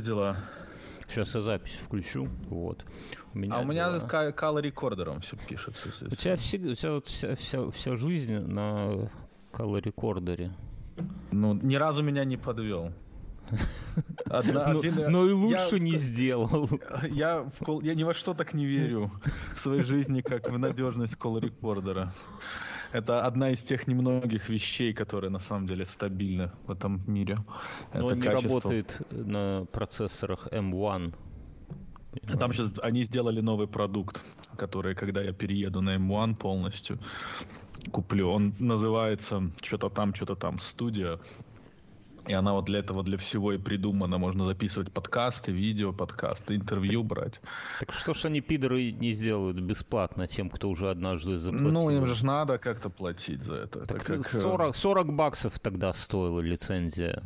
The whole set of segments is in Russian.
дела? Сейчас я запись включу. Вот. У меня а у меня дела... color рекордером все пишется. У тебя, всегда, у тебя вот вся, вся, вся жизнь на color рекордере. Ну, ни разу меня не подвел. Одна, но, один, но и лучше я, не сделал. Я, в, я ни во что так не верю в своей жизни, как в надежность колл-рекордера. Это одна из тех немногих вещей, которые на самом деле стабильны в этом мире. Но Это не качество. работает на процессорах M1. Там сейчас они сделали новый продукт, который, когда я перееду на M1 полностью, куплю. Он называется что-то там, что-то там, студия. И она вот для этого, для всего и придумана. Можно записывать подкасты, видео, подкасты, интервью брать. Так что ж они, пидоры, не сделают бесплатно тем, кто уже однажды заплатил? Ну, им же надо как-то платить за это. Так это как... 40, 40 баксов тогда стоила лицензия.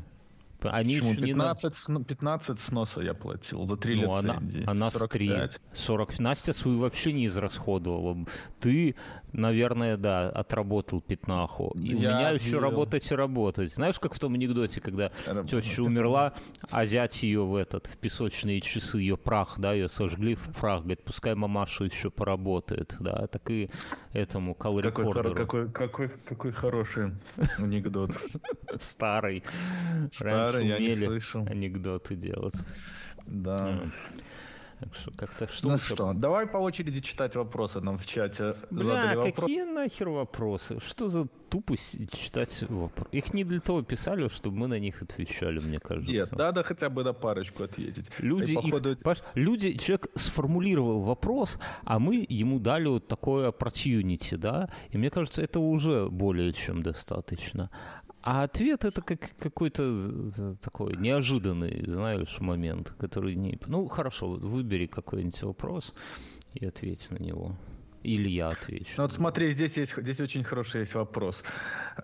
Они Почему? 15, не... 15 сноса я платил за 3 ну, лицензии. Она, она 45. 40. Настя свою вообще не израсходовала. Ты, наверное, да, отработал пятнаху. И я у меня еще работать и работать. Знаешь, как в том анекдоте, когда Работать. теща умерла, а зять ее в этот, в песочные часы, ее прах, да, ее сожгли в прах. Говорит, пускай мамаша еще поработает. Да, так и этому колл какой, какой, какой, какой хороший анекдот. Старый Старый, я не слышал. анекдоты делать. Да. Так что как-то что Ну что, давай по очереди читать вопросы нам в чате. Бля, какие вопрос... нахер вопросы? Что за тупость читать вопросы? Их не для того писали, чтобы мы на них отвечали, мне кажется. Нет, надо хотя бы на парочку ответить. Люди, походу... их, Паш, люди, человек сформулировал вопрос, а мы ему дали вот такое opportunity, да, и мне кажется, это уже более чем достаточно. А ответ это как какой-то э, такой неожиданный, знаешь, момент, который не... Ну, хорошо, выбери какой-нибудь вопрос и ответь на него. Или я отвечу. Ну вот смотри, здесь есть здесь очень хороший есть вопрос.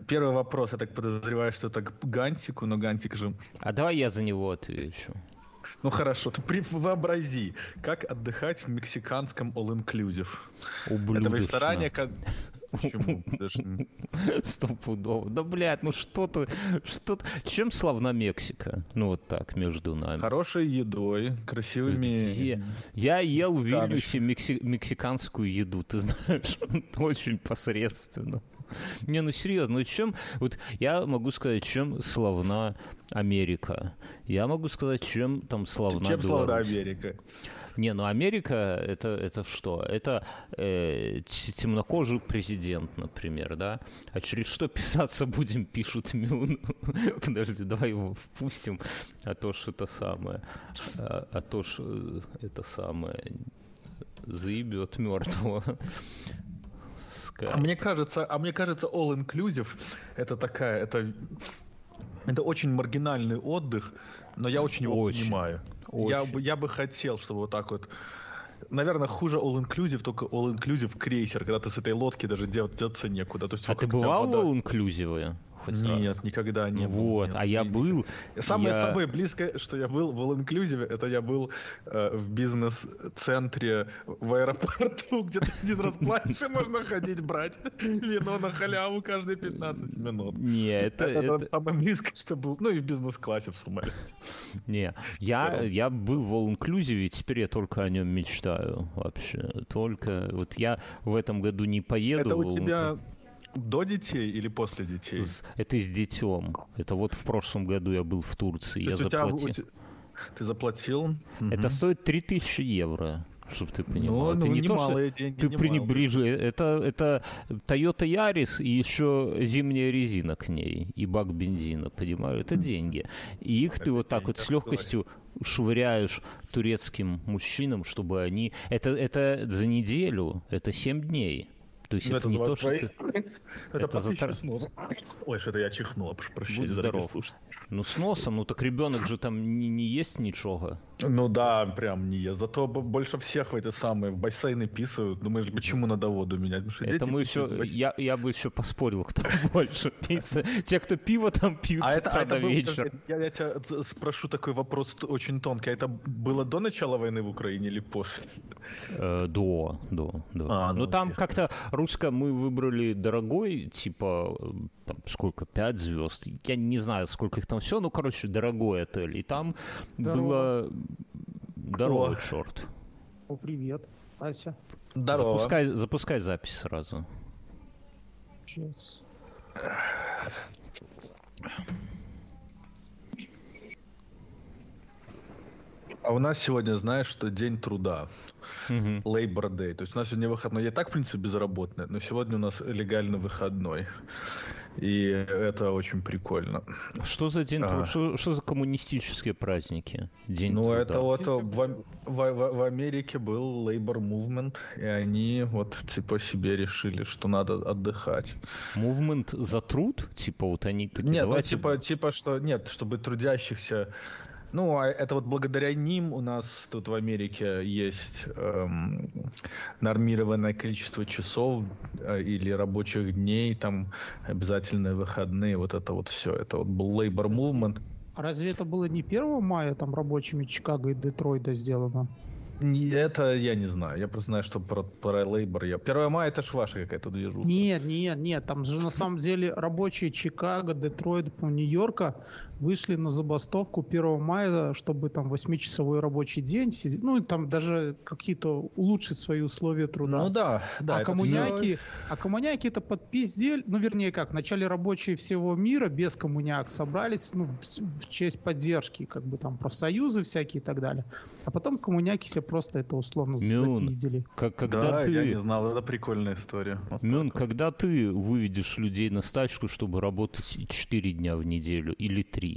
Первый вопрос, я так подозреваю, что это к Гантику, но Гантик же... А давай я за него отвечу. Ну хорошо, ты при, вообрази, как отдыхать в мексиканском all-inclusive. Это в ресторане, как... Почему? Стопудово. Да, блядь, ну что-то... что Чем славна Мексика? Ну, вот так, между нами. Хорошей едой, красивыми... Где? Я ел в Вильнюсе мекси... мексиканскую еду, ты знаешь. Очень посредственно. Не, ну серьезно, ну чем... Вот я могу сказать, чем славна Америка. Я могу сказать, чем там славна Чем Беларусь. славна Америка? Не, ну Америка это, это что? Это э, темнокожий президент, например, да? А через что писаться будем, пишут Мюн. Подожди, давай его впустим. А то что это самое. А, а то что э, это самое заебет мертвого. А мне кажется, а мне кажется, all inclusive это такая, это это очень маргинальный отдых, но я очень его очень, понимаю. Очень. Я, бы, я бы хотел, чтобы вот так вот наверное, хуже All Inclusive, только All Inclusive крейсер, когда ты с этой лодки даже деться некуда. То есть, а ты бывал в All Inclusive? Хоть Нет, раз? никогда не был. Вот, а я был... Самое я... самое близкое, что я был в All Inclusive, это я был э, в бизнес-центре в аэропорту, где ты один раз платишь, и можно ходить брать вино на халяву каждые 15 минут. Не, это... Это, это... самое близкое, что был. Ну и в бизнес-классе в самолете. Не, я, я был в All Inclusive, и теперь я только о нем мечтаю вообще. Только... Вот я в этом году не поеду. Это у тебя до детей или после детей? Это с детем. Это вот в прошлом году я был в Турции. я заплатил. Тебя, ты заплатил? Это угу. стоит 3000 евро чтобы ты понимал. Ну, это ну, не, не то, что деньги, ты пренебрежи. Это, это Toyota Yaris и еще зимняя резина к ней и бак бензина, понимаю? Это деньги. И их это ты вот так вот с легкостью говорю. швыряешь турецким мужчинам, чтобы они... Это, это за неделю, это 7 дней. То есть ну, это, это не то, что ты... Это, это затор... Ой, что-то я чихнул, прощай. Будь здоров. Ну, с носом, ну так ребенок же там не, не ест ничего. Ну да, прям не я. Зато больше всех в эти самые в бассейны писают. Думаешь, почему надо воду менять? Это мы еще, я, я бы еще поспорил, кто больше писает. Те, кто пиво там пьют а это, а это был, вечер. Я, я тебя спрошу такой вопрос очень тонкий. А это было до начала войны в Украине или после? Э, до, до, до. А, ну, ну там как-то русское мы выбрали дорогой, типа, там, сколько, пять звезд. Я не знаю, сколько их там все, ну, короче, дорогой отель. И там Здорово. было Здорово, черт. О, привет, Ася. Здорово. Запускай, запускай запись сразу. Сейчас. А у нас сегодня, знаешь, что день труда. Угу. Labor Day. То есть у нас сегодня выходной. Я так, в принципе, безработный, но сегодня у нас легально выходной. И это очень прикольно. Что за день? А. Что, что за коммунистические праздники? День ну, труда. это вот в, в, в, в Америке был Labor Movement, и они вот типа себе решили, что надо отдыхать. Movement за труд? Типа вот они такие, Нет, ну, давайте... ну, типа, типа что, нет, чтобы трудящихся ну, а это вот благодаря ним у нас тут в Америке есть эм, нормированное количество часов э, или рабочих дней, там обязательные выходные, вот это вот все. Это вот был labor movement. А разве это было не 1 мая там рабочими Чикаго и Детройда сделано? Это я не знаю. Я просто знаю, что про, про Лейбор я... 1 мая это ж ваша какая-то движуха. Нет, нет, нет. Там же на самом деле рабочие Чикаго, Детройт, Нью-Йорка вышли на забастовку 1 мая, чтобы там 8-часовой рабочий день сидеть, ну и там даже какие-то улучшить свои условия труда. Ну да, да. А коммуняки, все... а коммуняки это подпиздель, ну вернее как, вначале рабочие всего мира без коммуняк собрались, ну в, в честь поддержки, как бы там профсоюзы всякие и так далее. А потом коммуняки себе просто это условно Мюн, запиздили. Как, когда да, ты... я не знал, это прикольная история. Вот Мюн, когда ты выведешь людей на стачку, чтобы работать 4 дня в неделю или 3?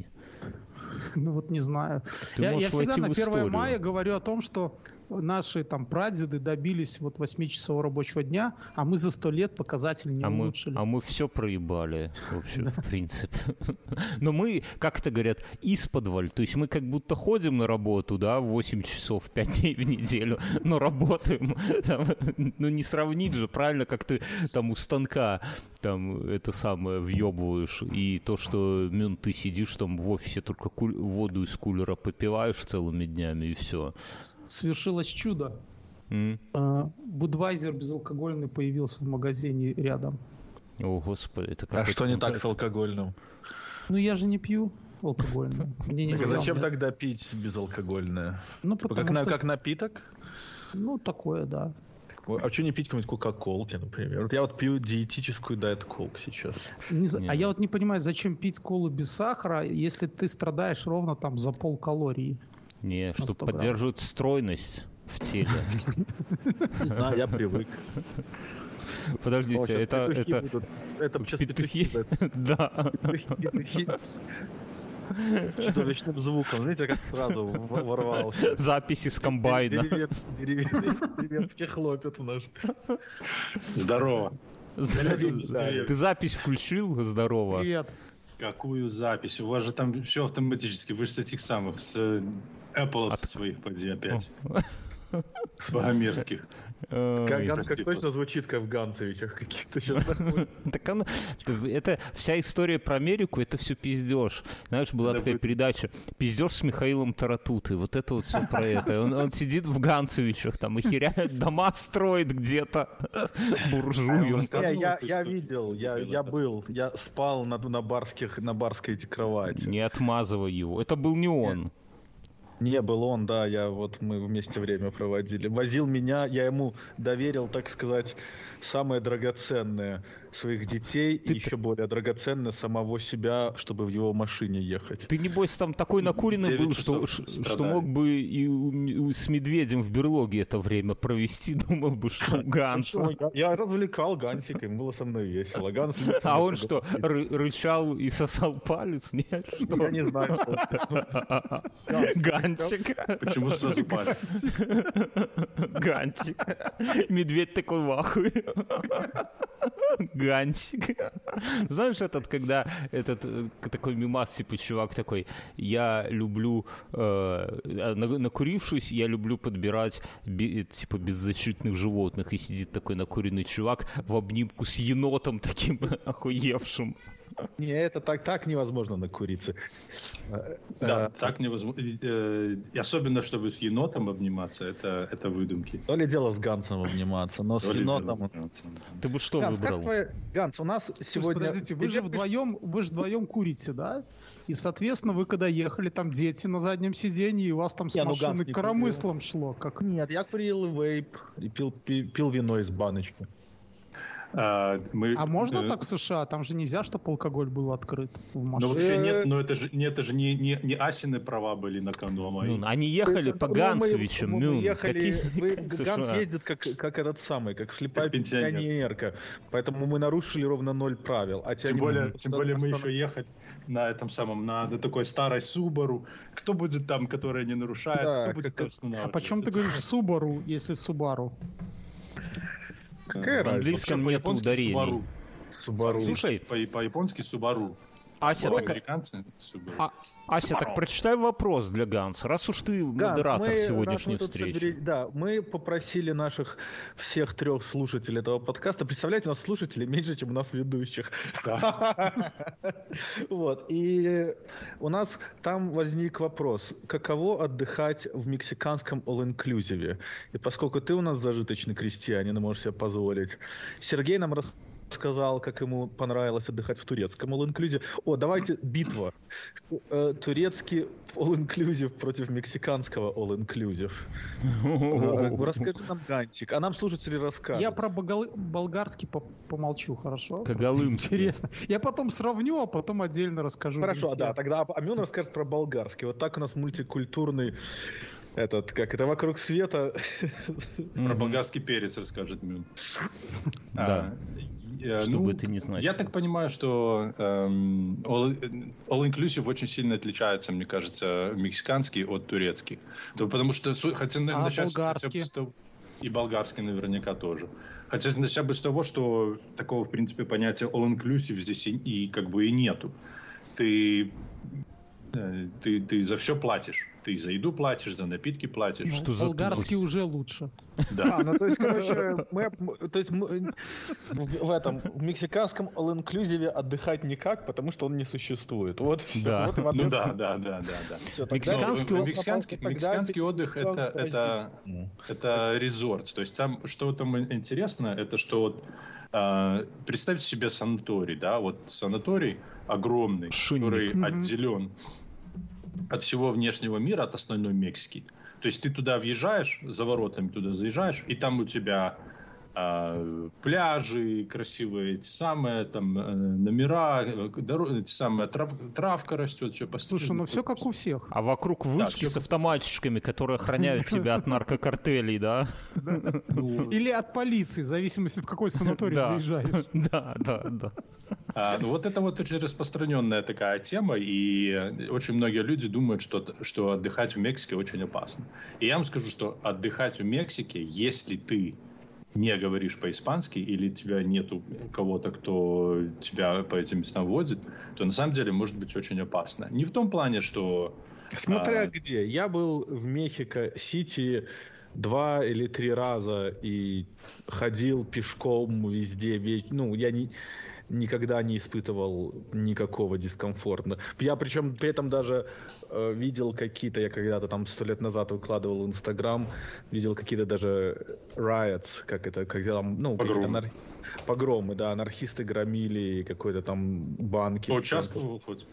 Ну вот не знаю. Ты я, я всегда на 1 мая говорю о том, что наши там прадеды добились вот 8-часового рабочего дня, а мы за сто лет показатель не а улучшили. Мы, а мы все проебали, вообще, в принципе. Но мы, как это говорят, из-подваль. То есть мы как будто ходим на работу, да, 8 часов, 5 дней в неделю, но работаем. Там, ну не сравнить же, правильно, как ты там у станка там это самое въебываешь, и то, что мин, ты сидишь там в офисе, только куль- воду из кулера попиваешь целыми днями, и все. Свершилось чудо. Mm. Будвайзер безалкогольный появился в магазине рядом. О, господи, это как А что не так с алкогольным? Ну, я же не пью алкогольное. Мне не зачем тогда пить безалкогольное? Ну, типа, как, на, как напиток? Ну, такое, да. А что не пить какую-нибудь кока-колки, например? Вот я вот пью диетическую дайет колк сейчас. Не, не, а я вот не понимаю, зачем пить колу без сахара, если ты страдаешь ровно там за пол калории. Не, чтобы поддерживать стройность в теле. Не знаю, я привык. Подождите, это... Это, это сейчас петухи. Да. С чудовищным звуком. Знаете, как сразу ворвался. Записи с комбайна. Деревенский хлопет наш. Здорово. Ты запись включил? Здорово. Привет. Какую запись? У вас же там все автоматически. Вы же с этих самых, с Apple своих, поди опять. С богомерзких. Как точно звучит, как в Ганцевичах каких-то сейчас. Так оно, это вся история про Америку, это все пиздеж. Знаешь, была такая передача «Пиздеж с Михаилом Таратутой». Вот это вот все про это. Он, сидит в Ганцевичах, там охеряет, дома строит где-то буржуем. Я, видел, я, был, я спал на, на барских, на барской эти кровати. Не отмазывай его. Это был не он. Не был он, да, я вот мы вместе время проводили. Возил меня, я ему доверил, так сказать, самое драгоценное своих детей ты, и еще более драгоценное самого себя, чтобы в его машине ехать. Ты, небось, там такой накуренный был, что, что мог бы и с медведем в берлоге это время провести, думал бы, что Ганс. Я развлекал Гансика, ему было со мной весело. Ганс а он что, рычал и сосал палец? Нет, что? Я не знаю. Гансик. Почему сразу палец? Гансик. Медведь такой в ахуе. Гансик. Знаешь, этот, когда этот э, такой мимас, типа, чувак такой, я люблю, э, накурившись, я люблю подбирать, типа, беззащитных животных, и сидит такой накуренный чувак в обнимку с енотом таким охуевшим. Не, это так, так невозможно накуриться. Да, э, так невозможно. Э, и особенно, чтобы с енотом обниматься, это, это выдумки. То ли дело с Гансом обниматься, но с енотом... Ты бы что Ганс, выбрал? Твои... Ганс, у нас сегодня... Подождите, вы же вдвоем, вы же вдвоем курите, да? И, соответственно, вы когда ехали, там дети на заднем сиденье, и у вас там с не, ну, машины ну, коромыслом шло. Как... Нет, я курил вейп и пил, пил, пил вино из баночки. А, мы, а можно э, так в США? Там же нельзя, чтобы алкоголь был открыт в машине. Ну вообще нет, но это же, нет, это же не, не, не Асины права были на кону, а мои. Ну, они ехали по Ганцевичам. Мы, мы ехали, вы, Ганс ездит как, как этот самый, как слепая как пенсионерка. Поэтому мы нарушили ровно ноль правил. А тем более, тем более мы еще ехать на этом самом, на, на такой старой Subaru. Кто будет там, которая не нарушает, да, кто будет как... останавливаться? А почему ты говоришь Subaru, если Subaru? Какая В английском нет ударений. Субару. Слушай, по-японски Субару. Ася, так... американцы а, Ася, так прочитай вопрос для Ганса. Раз уж ты Ганс, модератор мы, сегодняшней встречи. Собери... Да, мы попросили наших всех трех слушателей этого подкаста. Представляете, у нас слушателей меньше, чем у нас ведущих. Вот. И у нас там возник вопрос. Каково отдыхать в мексиканском all-inclusive? И поскольку ты у нас зажиточный крестьянин и можешь себе позволить, Сергей нам рассказал сказал, как ему понравилось отдыхать в турецком all-inclusive. О, давайте битва. Э, турецкий all-inclusive против мексиканского all-inclusive. Расскажи нам, Гантик. А нам слушатели расскажут. Я про болгарский помолчу, хорошо? Когалым. Интересно. Я потом сравню, а потом отдельно расскажу. Хорошо, да. Тогда Амин расскажет про болгарский. Вот так у нас мультикультурный этот, как это, вокруг света. Про болгарский перец расскажет Мюн. Да. Э, что ну, бы это ни значило. Я так понимаю, что эм, all, all inclusive очень сильно отличается, мне кажется, мексиканский от турецких. То, потому что, хотя а начать болгарский? Хотя, и болгарский наверняка тоже. Хотя начать бы с того, что такого, в принципе, понятия all inclusive здесь и, и как бы и нету. Ты, ты, ты за все платишь. Ты за еду платишь, за напитки платишь. Ну, что болгарский за уже лучше. Да. А, ну то есть, короче, мы, то есть мы, в этом в мексиканском all-inclusive отдыхать никак, потому что он не существует. Вот. Да. Вот ну да, да, да, да, да. Все, мексиканский, тогда, мексиканский, мексиканский отдых это это это резорт. То есть там что там интересно, это что вот представьте себе санаторий, да, вот санаторий огромный, Шинник. который mm-hmm. отделен от всего внешнего мира, от основной Мексики. То есть ты туда въезжаешь, за воротами туда заезжаешь, и там у тебя э, пляжи красивые, эти самые там э, номера, дорог, эти самые трав, травка растет, все Слушай, ну все как у всех. А вокруг вышки да, с автоматчиками, которые охраняют тебя от наркокартелей, да? Или от полиции, в зависимости в какой санаторий заезжаешь. Да, да, да. А, ну вот это вот очень распространенная такая тема, и очень многие люди думают, что, что отдыхать в Мексике очень опасно. И я вам скажу, что отдыхать в Мексике, если ты не говоришь по-испански или тебя нету кого-то, кто тебя по этим местам водит, то на самом деле может быть очень опасно. Не в том плане, что... Смотря а... где. Я был в Мехико-Сити два или три раза и ходил пешком везде. Ну, я не никогда не испытывал никакого дискомфорта. Я причем при этом даже э, видел какие-то, я когда-то там сто лет назад выкладывал в Инстаграм, видел какие-то даже riots, как это, когда там, ну, погромы. Анар... погромы, да, анархисты громили какой-то там банки. Участвовал хоть?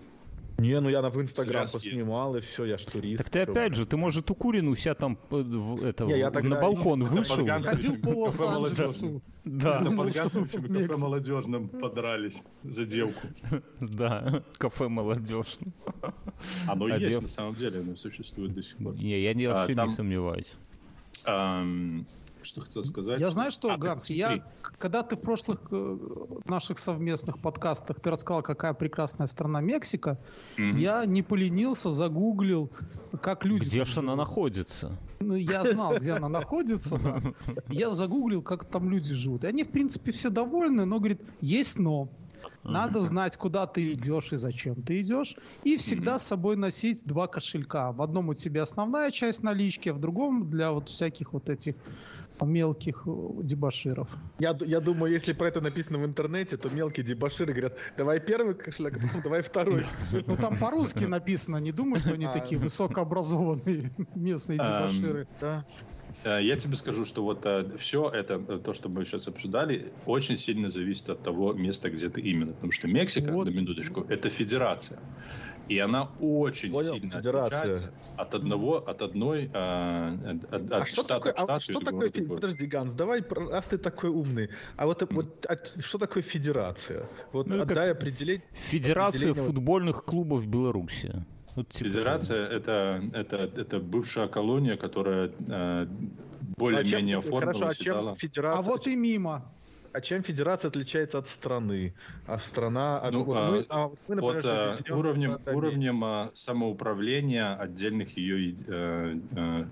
Не, ну я на в Инстаграм поснимал, и все, я ж турист. Так ты опять же, ты, может, укурен у себя там в, это, не, я тогда... на балкон вышел. Ходил по Лос-Анджелесу. Да. На Подганцевичем кафе молодежном подрались за девку. Да, кафе молодежное. Оно а есть, на самом деле, оно существует до сих пор. Не, я а, вообще не сомневаюсь. Что хотел сказать. Я знаю, что, а, Ганс, я, когда ты в прошлых э, наших совместных подкастах ты рассказал, какая прекрасная страна Мексика, mm-hmm. я не поленился, загуглил, как люди... Где же она находится? Ну, я знал, где она находится. Да. Я загуглил, как там люди живут. И они, в принципе, все довольны, но, говорит, есть но. Надо знать, куда ты идешь и зачем ты идешь. И всегда с собой носить два кошелька. В одном у тебя основная часть налички, а в другом для вот всяких вот этих мелких э, дебаширов. Я, я думаю, если про это написано в интернете, то мелкие дебаширы говорят, давай первый кошелек, а потом давай второй. Ну там по-русски написано, не думаю, что они а. такие высокообразованные местные дебаширы. Э, я тебе скажу, что вот э, все это, то, что мы сейчас обсуждали, очень сильно зависит от того места, где ты именно. Потому что Мексика, вот. на минуточку, это федерация. И она очень Понял, сильно федерация. отличается от одного, от одной, а, от, а от что штата такое, к штату. А что такое, фи... подожди, Ганс, давай, раз ты такой умный, а вот, mm. вот а, что такое федерация? Вот ну, отдай определение. Федерация определение... футбольных клубов Беларуси. Вот, типа Федерация это, это, это бывшая колония, которая э, более-менее а оформилась. Хорошо, а чем федерация? А вот и мимо. А чем федерация отличается от страны? А страна... Ну, вот а, мы, а мы, например, от, а, уровнем, уровнем а, самоуправления отдельных ее э, э,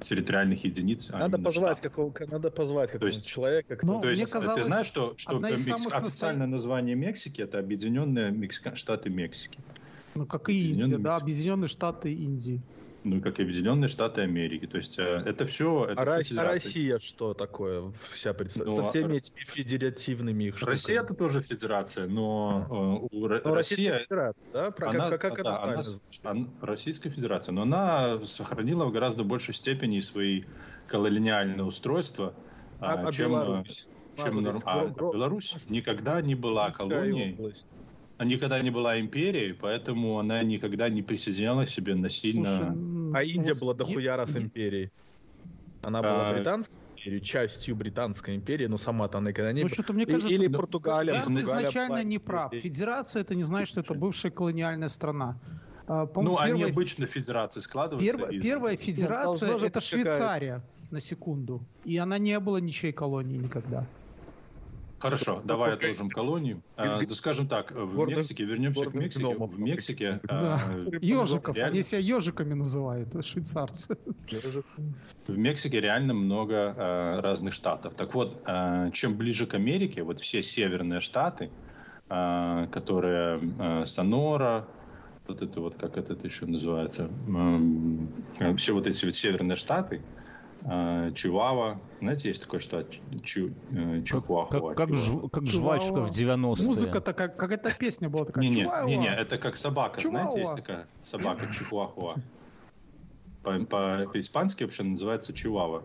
территориальных единиц. А надо позвать, какого, надо позвать какого-нибудь человека. Кто... Ну, то есть, казалось, ты знаешь, что, что Мекс... официальное название Мексики это Объединенные Мексика... Штаты Мексики. Ну, как и Индия, да, Объединенные Штаты Индии ну, как и Объединенные Штаты Америки. То есть э, это все... Это а, все а Россия что такое? Вся представ... но... Со всеми этими федеративными их Россия это тоже федерация, но, э, у... но Россия... Федерация, да? Про... Она, как, как да, она, она, Российская Федерация, но она сохранила в гораздо большей степени свои колониальные устройства, а, а чем... Беларусь? Чем, а, а, Беларусь никогда не была колонией. Область никогда не была империей, поэтому она никогда не присоединяла себе насильно. Слушай, а Индия была дохуя раз империей. Она была а... британской империей, частью британской империи, но сама-то она никогда не ну, что-то мне кажется, Или Португалия. Ты изначально не прав. Федерация это не значит, что это бывшая колониальная страна. А, ну, первая... они обычно федерации складываются. Перв... Из... Первая федерация это Швейцария, на секунду. И она не была ничьей колонией никогда. Хорошо, давай отложим колонию. А, да, скажем так, в Мексике, вернемся к Мексике. В Мексике... Да. А, ежиков, реально... они себя ежиками называют, швейцарцы. В Мексике реально много а, разных штатов. Так вот, а, чем ближе к Америке, вот все северные штаты, а, которые а, Сонора, вот это вот, как это еще называется, а, все вот эти вот северные штаты, а, Чивава. Знаете, есть такой штат Чу, э, Чихуахуа. Как, как, жв, как жвачка в 90-е. Музыка-то как, как эта песня была такая. Не-не, не, не, это как собака. Чуауа. Знаете, есть такая собака Чихуахуа. По-испански по, вообще называется Чивава.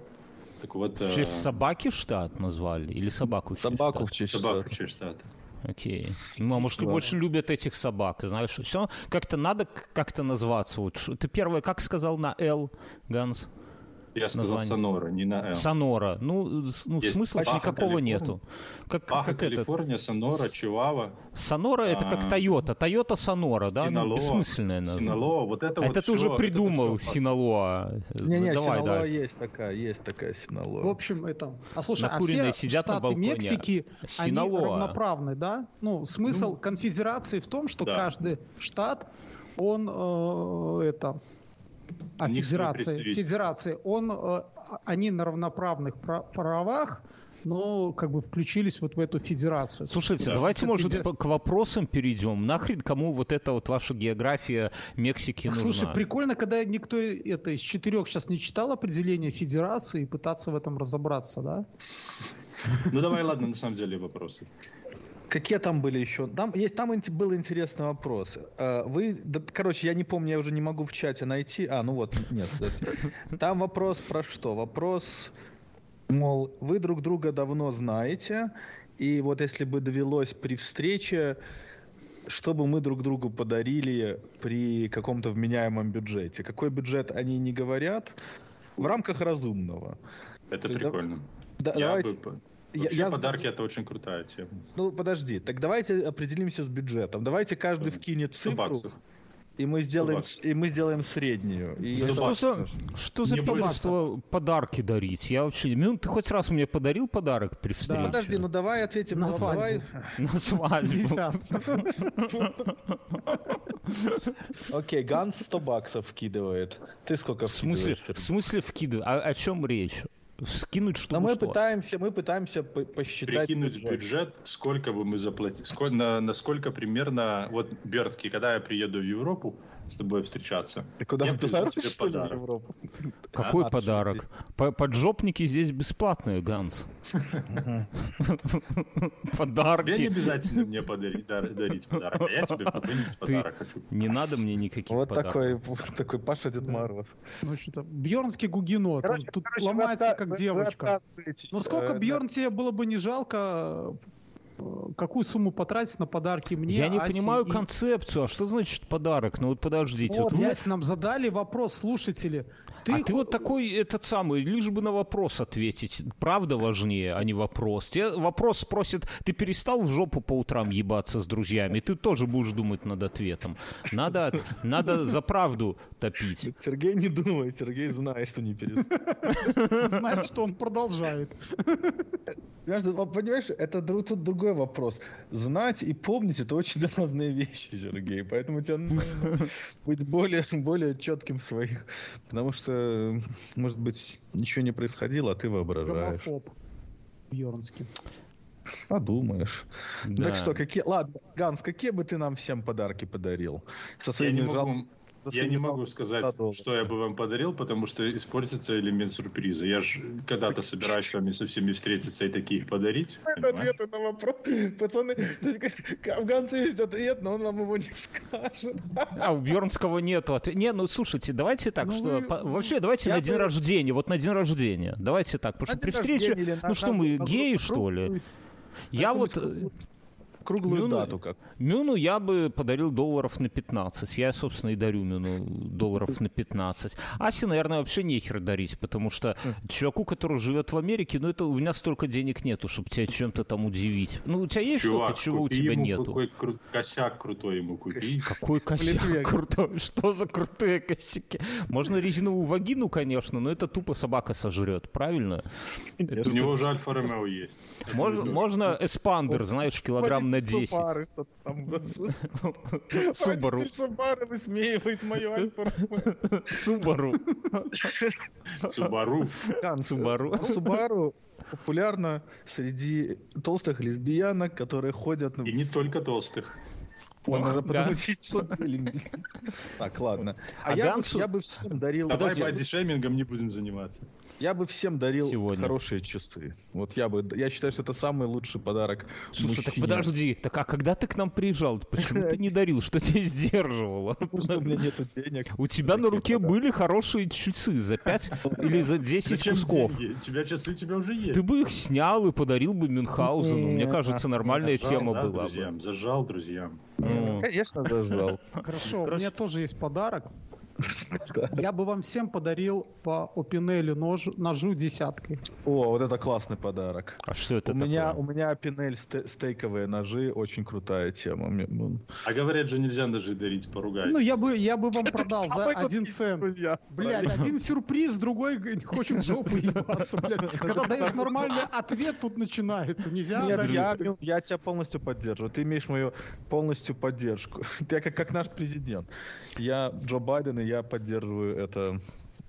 Так вот, в честь э... собаки штат назвали? Или собаку в честь Собаку в честь Собаку в честь штата. Окей. Ну, а может, больше любят этих собак, знаешь? Все, как-то надо как-то назваться. Вот, ты первое, как сказал на «Л», Ганс? Я сказал название. Сонора, не на М. Сонора. Ну, ну смысла Баха, никакого нету. Как, Баха, как Калифорния, это? Сонора, Чивава. Сонора это как а. Тойота. Тойота Сонора, да? Ну, бессмысленное название. Синалоа, вот это, а вот это ты уже придумал, это Синалоа. Не-не, Давай, Синалоа да. есть такая, есть такая Синалоа. В общем, это... А слушай, а все сидят штаты на балконе. Мексики, Синалоа. они равноправны, да? Ну, смысл ну, конфедерации в том, что да. каждый штат, он э, это а федерации, федерации, он, э, они на равноправных правах, но как бы включились вот в эту федерацию. Слушайте, да. давайте, может, федер... к вопросам перейдем. Нахрен кому вот эта вот ваша география Мексики нужна? Слушай, прикольно, когда никто это из четырех сейчас не читал определение федерации и пытаться в этом разобраться, да? Ну давай, ладно, на самом деле вопросы. Какие там были еще? Там, есть, там был интересный вопрос. А, вы, да, короче, я не помню, я уже не могу в чате найти. А, ну вот, нет. Там вопрос про что? Вопрос, мол, вы друг друга давно знаете, и вот если бы довелось при встрече, что бы мы друг другу подарили при каком-то вменяемом бюджете? Какой бюджет они не говорят в рамках разумного? Это прикольно. Да, я давайте... бы Вообще я, подарки я... это очень крутая тема. Ну подожди, так давайте определимся с бюджетом. Давайте каждый вкинет цифру. 100 баксов. и мы сделаем, и мы сделаем среднюю. И что, за, что за пидорство подарки дарить? Я вообще... Ну, ты хоть раз мне подарил подарок при встрече? Да, подожди, ну давай ответим на, на свадьбу. На свадьбу. Окей, Ганс 100 баксов вкидывает. Ты сколько в смысле, В смысле вкидывает? А о чем речь? Скинуть что Но мы что. пытаемся, мы пытаемся посчитать Прикинуть бюджет. бюджет, сколько бы мы заплатили, сколько, на, насколько примерно, вот Бердский, когда я приеду в Европу, с тобой встречаться. Ты куда я в Беларусь, тебе подарок. Европу? Какой а, подарок? Поджопники здесь бесплатные, Ганс. Подарки. Тебе не обязательно мне подарить, дарить подарок, а я тебе подарить подарок хочу. Не надо мне никаких Вот такой, такой Паша Дед Мороз. Ну что-то, Бьернский Гугино, тут ломается как девочка. Ну сколько э, Бьерн тебе было бы не жалко какую сумму потратить на подарки мне? Я не Асе понимаю и... концепцию. А что значит подарок? Ну вот подождите. Вот, вот вы... нам задали вопрос слушатели. Ты... А ты вот такой, этот самый, лишь бы на вопрос ответить. Правда важнее, а не вопрос. Тебе вопрос спросит, ты перестал в жопу по утрам ебаться с друзьями? Ты тоже будешь думать над ответом. Надо, надо за правду топить. Сергей не думает, Сергей знает, что не перестал. Знает, что он продолжает. Понимаешь, это тут другой вопрос. Знать и помнить это очень разные вещи, Сергей. Поэтому тебе нужно быть более, более четким в своих. Потому что, может быть, ничего не происходило, а ты воображаешь. Гомофоб. Бьернский. Подумаешь. Да. Так что, какие... Ладно, Ганс, какие бы ты нам всем подарки подарил? Со своими жал... Я не могу сказать, что я бы вам подарил, потому что испортится элемент сюрприза. Я же когда-то собираюсь с вами со всеми встретиться и таких подарить. Это ответы на вопрос. Пацаны, афганцы есть ответ, но он вам его не скажет. А у Бьернского нету ответа. Не, ну слушайте, давайте так, ну, что вы... вообще давайте я на день бы... рождения, вот на день рождения. Давайте так, потому что при встрече, ну что мы, геи что ли? Я вот круглую Мюну, дату как. Мюну я бы подарил долларов на 15. Я, собственно, и дарю Мюну долларов на 15. Асе, наверное, вообще нехер дарить, потому что mm. чуваку, который живет в Америке, ну это у меня столько денег нету, чтобы тебя чем-то там удивить. Ну, у тебя есть что-то, чего у тебя нету? Какой кру- косяк крутой ему купи. Какой косяк крутой? Что за крутые косяки? Можно резиновую вагину, конечно, но это тупо собака сожрет, правильно? У него же Альфа-Ромео есть. Можно эспандер, знаешь, килограмм на 10. Субары что-то там. Субару. Субару высмеивает мою Альфа Субару. Субару. Субару. Субару популярна среди толстых лесбиянок, которые ходят... И не только толстых. Он уже подумать, Так, ладно. А, а я, Гансу... бы, я бы всем дарил... Давай боди-шеймингом не будем заниматься. Я бы всем дарил Сегодня. хорошие часы. Вот я бы... Я считаю, что это самый лучший подарок Слушай, так подожди. Так а когда ты к нам приезжал? Почему ты не дарил? Что тебя сдерживало? Потому что у меня нету денег. У тебя на руке были хорошие часы за 5 или за 10 кусков. У тебя часы у тебя уже есть. Ты бы их снял и подарил бы Мюнхгаузену. Мне кажется, нормальная тема была бы. Зажал друзьям. Ну, конечно, зажал. Хорошо, у меня тоже есть подарок. Я бы вам всем подарил по Опинелю нож, ножу десяткой. О, вот это классный подарок. А что это у такое? Меня, у меня Опинель стейковые ножи, очень крутая тема. Ну. А говорят же, нельзя ножи дарить, поругать. Ну, я бы, я бы вам продал за один цент. Блядь, один сюрприз, другой хочет в жопу ебаться, блядь. Когда даешь нормальный ответ, тут начинается. Нельзя Нет, я, я тебя полностью поддерживаю. Ты имеешь мою полностью поддержку. Ты как, как наш президент. Я Джо Байден и я поддерживаю это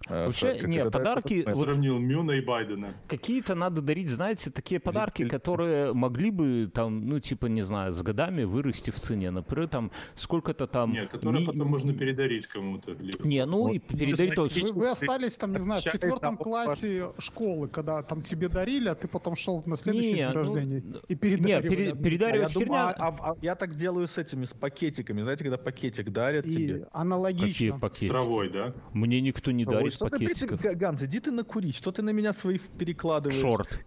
Вообще, как нет, подарки... Вот, сравнил Мюна и Байдена. Какие-то надо дарить, знаете, такие подарки, которые могли бы там, ну, типа, не знаю, с годами вырасти в цене. Например, там сколько-то там... Нет, которые ми... потом можно передарить кому-то. Не, ну, вот. и передарить... То... Вы, вы остались там, не знаю, в четвертом классе школы, когда там себе дарили, а ты потом шел на следующий не, день ну, рождения и передаривали. Нет, пере, передаривать а я, думаю, а, а, я так делаю с этими, с пакетиками. Знаете, когда пакетик дарят и тебе. аналогично. Какие пакетики? С травой, да? Мне никто не дарит что пакетиков. Ты, Ганс, иди ты накурить, что ты на меня своих перекладываешь? Шорт.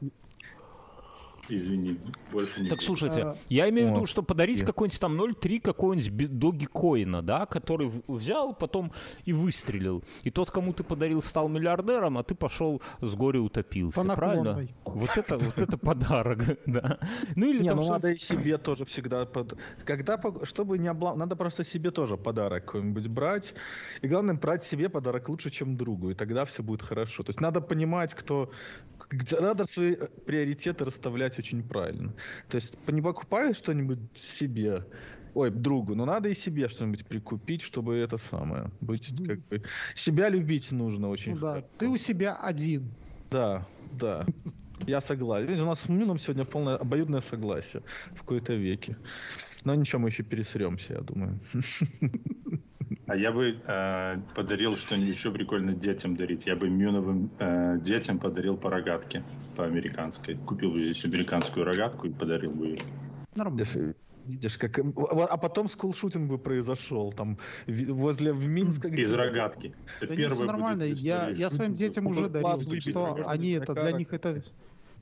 Извини, больше не Так буду. слушайте, а... я имею в виду, что подарить yeah. какой-нибудь там 0.3 какого-нибудь доги коина, да, который взял, потом и выстрелил. И тот, кому ты подарил, стал миллиардером, а ты пошел с горя утопился. По правильно? Вот это, вот это подарок, да. Ну или не, там ну надо и себе тоже всегда под... Когда, чтобы не облам... надо просто себе тоже подарок какой-нибудь брать. И главное, брать себе подарок лучше, чем другу. И тогда все будет хорошо. То есть надо понимать, кто надо свои э, приоритеты расставлять очень правильно. То есть не покупаешь что-нибудь себе, ой, другу, но надо и себе что-нибудь прикупить, чтобы это самое быть как бы себя любить нужно очень. Ну, да, ты у себя один. Да, да. Я согласен. Видите, у нас с Мюном сегодня полное обоюдное согласие в какой-то веке. Но ничего, мы еще пересремся, я думаю. А я бы э, подарил что-нибудь еще прикольно детям дарить. Я бы Мюновым э, детям подарил по рогатке, по американской. Купил бы здесь американскую рогатку и подарил бы ее. Нормально. Видишь, как... А потом скулшутинг бы произошел там возле в Минска. Из рогатки. Это да нет, нормально. Я, я своим детям уже дарил, так что они это, для них это...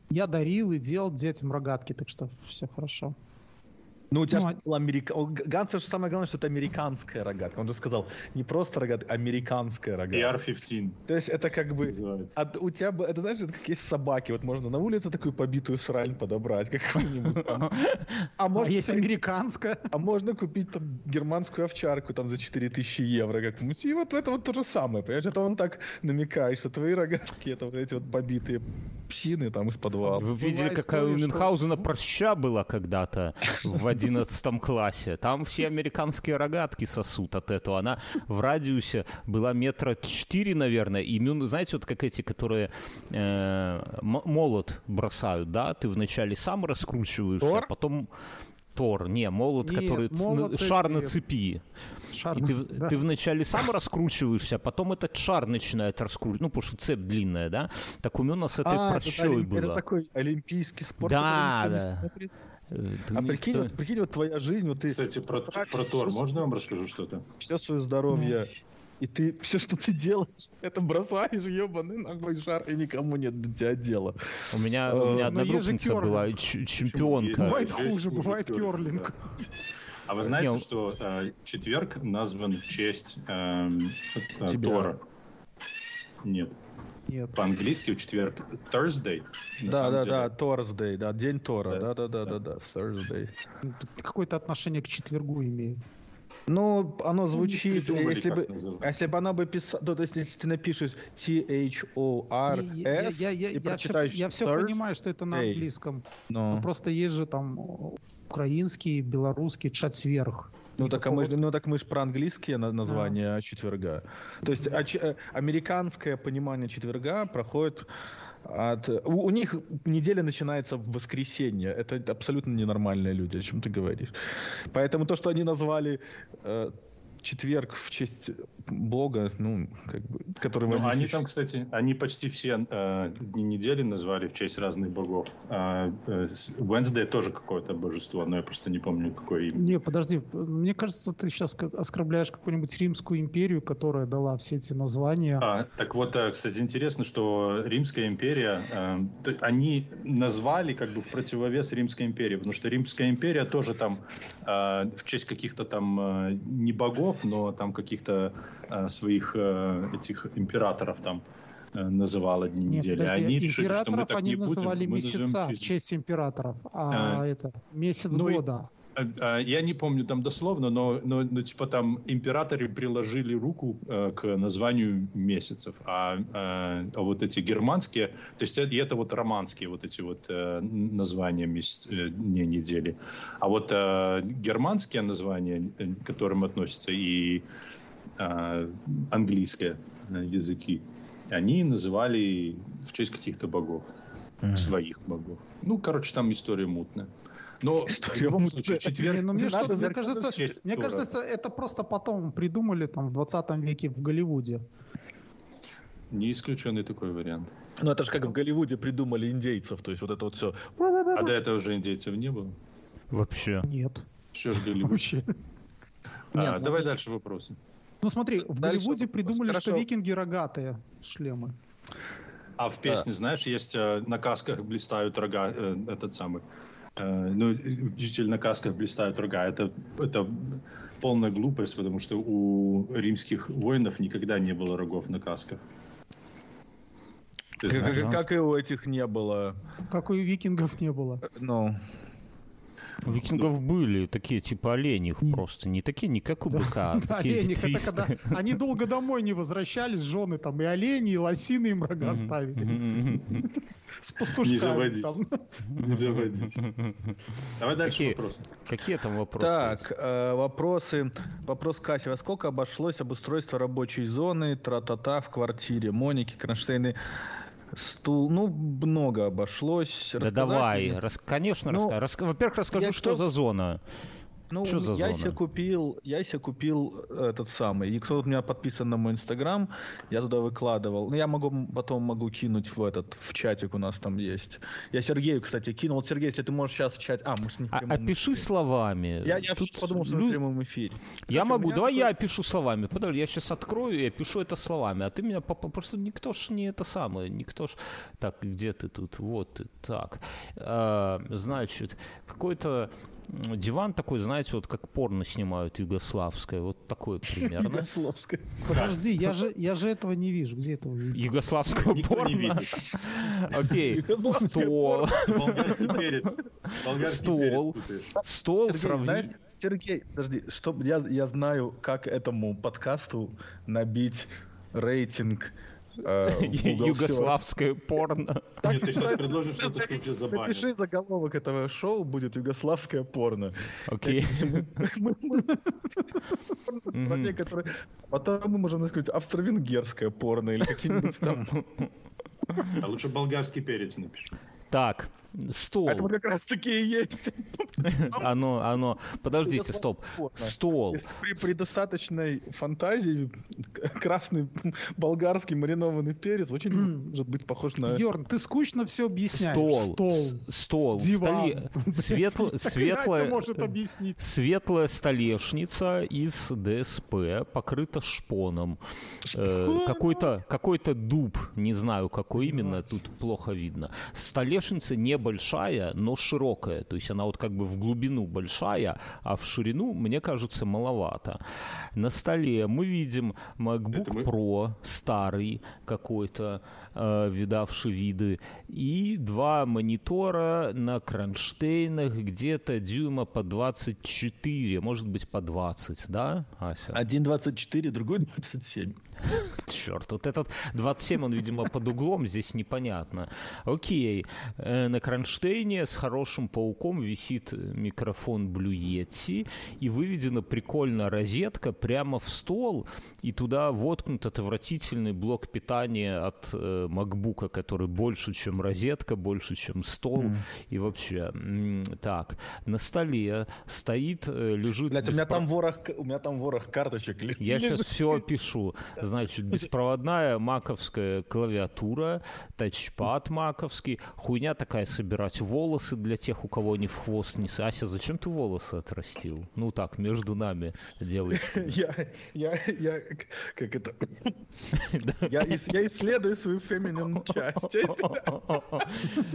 Я дарил и делал детям рогатки, так что все хорошо. Ну, у тебя ну, была америка... Ганса же самое главное, что это американская рогатка. Он же сказал, не просто рогатка, а американская рогатка. AR-15. То есть это как бы... А у тебя, это знаешь, это как есть собаки. Вот можно на улице такую побитую срань подобрать какую-нибудь. А можно... Есть американская. А можно купить там германскую овчарку там за 4000 евро как-нибудь. И вот это вот то же самое, понимаешь? Это он так намекает, что твои рогатки, это вот эти вот побитые псины там из подвала. Вы видели, какая у Мюнхгаузена проща была когда-то в 11 классе. Там все американские рогатки сосут от этого. Она в радиусе была метра 4, наверное. И, знаете, вот как эти, которые э, молот бросают, да? Ты вначале сам раскручиваешься, Тор? потом... Тор, не, молот, не, который молот ц... шар на цепи. Шар, и ты, да. ты вначале сам раскручиваешься, а потом этот шар начинает раскручивать. Ну, потому что цепь длинная, да? Так у меня с этой а, прощой было. Это такой олимпийский спорт. Да, да. Э, ты а прикинь, кто... вот, прикинь, вот твоя жизнь, вот ты... Кстати, про, про Тор, все, можно я вам расскажу что-то? Все свое здоровье, и ты все, что ты делаешь, это бросаешь, ебаный нахуй шар, и никому нет до тебя дела. У меня, у меня ну, одногруппница была чемпионка. Бывает хуже, бывает керлинг. А вы знаете, что э, четверг назван в честь э, э, Тора? Нет. Нет. По-английски в четверг Thursday. Да, да, деле. да, Thursday, да, день Тора, да, да, да, да, да, Thursday. Какое-то отношение к четвергу имеет. Ну, оно звучит, если бы, если бы оно бы писало, то, то есть, если ты напишешь T-H-O-R-S я, я, я, и прочитаешь Я все, я все понимаю, что это на английском. Но. Но просто есть же там украинский, белорусский четверг. Ну так, а мы, ну так мы же про английские названия а. четверга. То есть а, э, американское понимание четверга проходит от... У, у них неделя начинается в воскресенье. Это абсолютно ненормальные люди, о чем ты говоришь. Поэтому то, что они назвали э, четверг в честь Бога, ну, как бы, который... Ну, они там, кстати, они почти все э, дни недели назвали в честь разных богов. А, э, Wednesday тоже какое-то божество, но я просто не помню, какое имя. Не, подожди, мне кажется, ты сейчас оскорбляешь какую-нибудь Римскую империю, которая дала все эти названия. А, так вот, э, кстати, интересно, что Римская империя, э, они назвали как бы в противовес Римской империи, потому что Римская империя тоже там э, в честь каких-то там э, не богов, богов, но там каких-то э, своих э, этих императоров там э, называла дни Нет, недели. Подожди, они императоров решили, что мы они называли будем, месяца в честь императоров, а, а это месяц ну, года. А, я не помню там дословно, но, но, но типа там императоры приложили руку э, к названию месяцев, а, а, а вот эти германские, то есть это, это вот романские вот эти вот э, названия месяц, э, не недели, а вот э, германские названия, э, к которым относятся и э, английские э, языки, они называли в честь каких-то богов, mm. своих богов. Ну, короче, там история мутная. Но в любом случае, четверг... Ну, мне, что, мне, кажется, мне кажется, это просто потом придумали там в 20 веке в Голливуде. Не исключенный такой вариант. Ну, это же как в Голливуде придумали индейцев, то есть вот это вот все. А до этого уже индейцев не было? Вообще. Нет. Что ж Голливуд? Вообще. А, Нет, ну, давай дальше вопросы. Ну смотри, в Голливуде придумали, что викинги рогатые шлемы. А в песне, знаешь, есть э, на касках блистают рога, э, этот самый. Э, ну, учитель на касках блистают рога. Это, это полная глупость, потому что у римских воинов никогда не было рогов на касках. Как, как, как и у этих не было. Как у викингов не было. Ну. У викингов были такие типа оленей просто, не такие, не как у быка, а такие когда они долго домой не возвращались, жены там и олени, и лосины им рога ставили. С пастушками. Не заводить. Не заводить. Давай дальше вопросы. Какие там вопросы? Так, э, вопросы. Вопрос Кати. Во сколько обошлось обустройство рабочей зоны, тра-та-та в квартире? Моники, Кронштейны стул, ну, много обошлось. Да давай, рас, конечно, ну, рас, во-первых, расскажу, что за зона. Ну, Что за я зона? себе купил, я себе купил этот самый. И кто у меня подписан на мой инстаграм, я туда выкладывал. Ну, я могу потом могу кинуть в этот в чатик у нас там есть. Я Сергею, кстати, кинул. Сергей, если ты можешь сейчас в чат. А, может, не в а, Опиши эфире. словами. Я, я Тут подумал, что лю... в прямом эфире. Я Короче, могу, давай такой... я опишу словами. Подожди, я сейчас открою и опишу это словами. А ты меня просто никто ж не это самое, никто ж. Так, где ты тут? Вот. Так. А, значит, какой-то диван такой, знаете, вот как порно снимают югославское, вот такое примерно. Югославское. Подожди, я же, я же этого не вижу. Где этого видно? Югославского порно? не видит. Окей, стол. Стол. Стол сравнить. Сергей, подожди, чтобы я, я знаю, как этому подкасту набить рейтинг Югославское порно. Нет, ты сейчас предложишь что-то, что уже забанят. Напиши заголовок этого шоу, будет югославское порно. Окей. Потом мы можем сказать австро-венгерское порно или какие-нибудь там... А лучше болгарский перец напиши. Так, Стол. Это как раз таки и есть. Оно, оно. Подождите, стоп. Стол. При, при достаточной фантазии красный болгарский маринованный перец очень может быть похож на... Йорн, ты скучно все объясняешь. Стол. Стол. Стол. Диван. Светло, светлая, может объяснить. Светлая столешница из ДСП покрыта шпоном. Э, какой-то какой-то дуб, не знаю какой именно, тут плохо видно. Столешница не большая, но широкая. То есть она вот как бы в глубину большая, а в ширину, мне кажется, маловато. На столе мы видим MacBook мы... Pro старый какой-то, видавший виды, и два монитора на кронштейнах где-то дюйма по 24, может быть по 20, да, Ася? Один 24, другой 27. Черт, вот этот 27, он, видимо, под углом, здесь непонятно. Окей, э, на кронштейне с хорошим пауком висит микрофон Blue Yeti, и выведена прикольно розетка прямо в стол, и туда воткнут отвратительный блок питания от э, MacBook, который больше, чем розетка, больше, чем стол, mm. и вообще. Так, на столе стоит, э, лежит... Блядь, беспро... у меня там ворох, у меня там ворох карточек лежит. Я сейчас все опишу. Значит, беспроводная маковская клавиатура, тачпад маковский, хуйня такая собирать волосы для тех, у кого они в хвост не... Ася, зачем ты волосы отрастил? Ну так, между нами делай. Я, я, я, как это... Я, я исследую свою феминин часть.